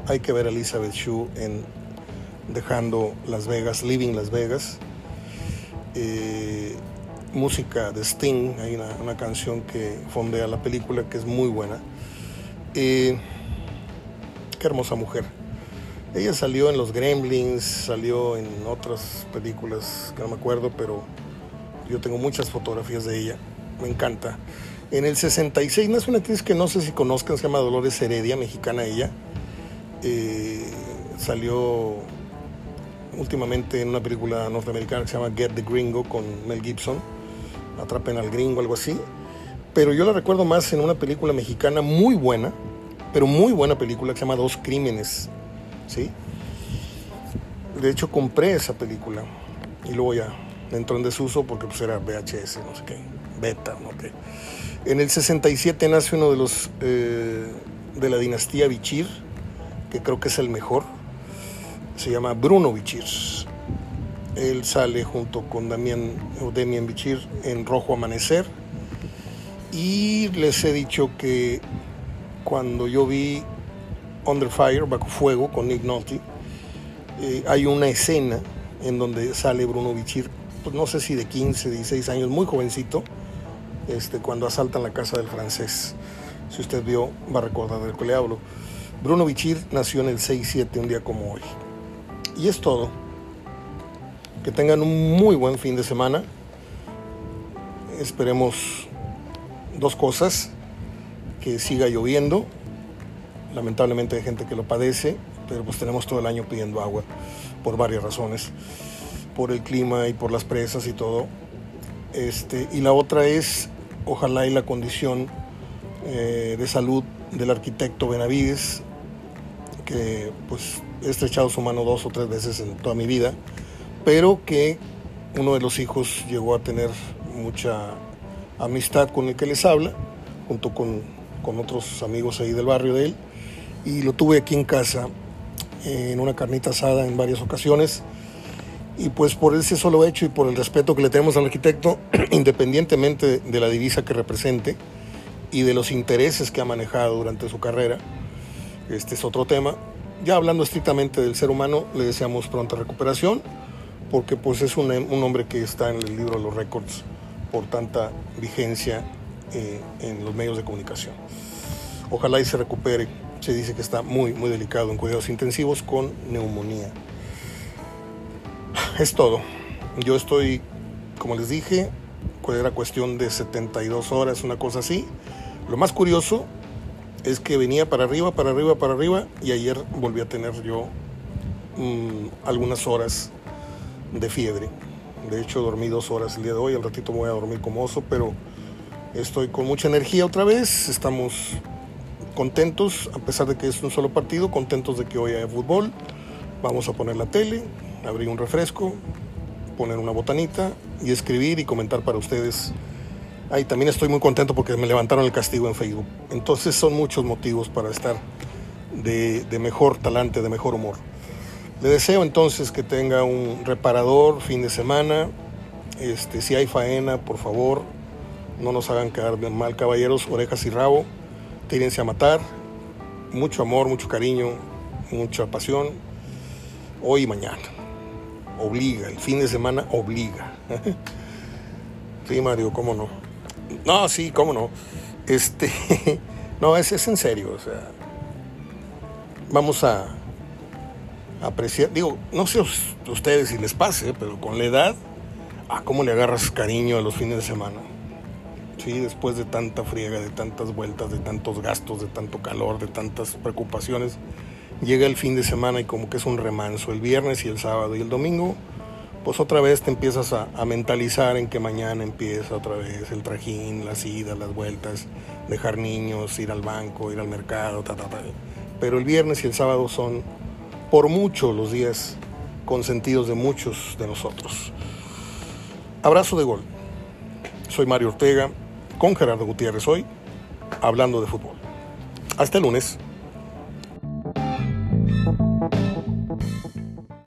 hay que ver Elizabeth Shue en Dejando Las Vegas, Living Las Vegas. Eh, música de Sting, hay una, canción que fondea la película que es muy buena. Eh, qué hermosa mujer. Ella salió en Los Gremlins, salió en otras películas que no me acuerdo, pero yo tengo muchas fotografías de ella. Me encanta. En el 66 nace una actriz que no sé si conozcan, se llama Dolores Heredia, mexicana ella. Eh, salió últimamente en una película norteamericana que se llama Get the Gringo con Mel Gibson. Atrapen al gringo, algo así. Pero yo la recuerdo más en una película mexicana muy buena, pero muy buena película que se llama Dos Crímenes ¿sí? De hecho compré esa película y luego ya entró en desuso porque pues era VHS, no sé qué, beta, no qué. En el 67 nace uno de los eh, de la dinastía Bichir, que creo que es el mejor. Se llama Bruno Bichir. Él sale junto con Damián o Demian Bichir en Rojo Amanecer. Y les he dicho que cuando yo vi Under Fire, Bajo Fuego, con Nick Nolte, eh, hay una escena en donde sale Bruno Bichir, pues no sé si de 15, 16 años, muy jovencito, este, cuando asaltan la casa del francés. Si usted vio, va a recordar del que le hablo. Bruno Bichir nació en el 6-7, un día como hoy. Y es todo. Que tengan un muy buen fin de semana. Esperemos dos cosas. Que siga lloviendo Lamentablemente hay gente que lo padece, pero pues tenemos todo el año pidiendo agua por varias razones, por el clima y por las presas y todo. Este, y la otra es, ojalá y la condición eh, de salud del arquitecto Benavides, que pues he estrechado su mano dos o tres veces en toda mi vida, pero que uno de los hijos llegó a tener mucha amistad con el que les habla, junto con, con otros amigos ahí del barrio de él y lo tuve aquí en casa en una carnita asada en varias ocasiones. Y pues por ese solo hecho y por el respeto que le tenemos al arquitecto, independientemente de la divisa que represente y de los intereses que ha manejado durante su carrera, este es otro tema. Ya hablando estrictamente del ser humano, le deseamos pronta recuperación, porque pues es un, un hombre que está en el libro de los récords por tanta vigencia eh, en los medios de comunicación. Ojalá y se recupere se dice que está muy, muy delicado en cuidados intensivos con neumonía. Es todo. Yo estoy, como les dije, era cuestión de 72 horas, una cosa así. Lo más curioso es que venía para arriba, para arriba, para arriba y ayer volví a tener yo mm, algunas horas de fiebre. De hecho, dormí dos horas el día de hoy, al ratito me voy a dormir como oso, pero estoy con mucha energía otra vez. Estamos contentos, a pesar de que es un solo partido, contentos de que hoy hay fútbol. Vamos a poner la tele, abrir un refresco, poner una botanita y escribir y comentar para ustedes. Ahí también estoy muy contento porque me levantaron el castigo en Facebook. Entonces son muchos motivos para estar de, mejor talante, de mejor humor. Le deseo entonces que tenga un reparador fin de semana. Este, si hay faena, por favor, no nos hagan quedar mal, caballeros, orejas y rabo tírense a matar, mucho amor, mucho cariño, mucha pasión, hoy y mañana. Obliga, el fin de semana obliga. sí, Mario, cómo no. No, sí, cómo no. Este, no, es, en serio, o sea, vamos a apreciar, digo, no sé a ustedes si les pase, pero con la edad, ah, cómo le agarras cariño a los fines de semana. Sí, después de tanta friega, de tantas vueltas, de tantos gastos, de tanto calor, de tantas preocupaciones, llega el fin de semana y como que es un remanso, el viernes y el sábado y el domingo, pues otra vez te empiezas a, mentalizar en que mañana empieza otra vez el trajín, las idas, las vueltas, dejar niños, ir al banco, ir al mercado, ta, ta, ta. Pero el viernes y el sábado son por mucho los días consentidos de muchos de nosotros. Abrazo de gol. Soy Mario Ortega con Gerardo Gutiérrez hoy, hablando de fútbol. Hasta el lunes.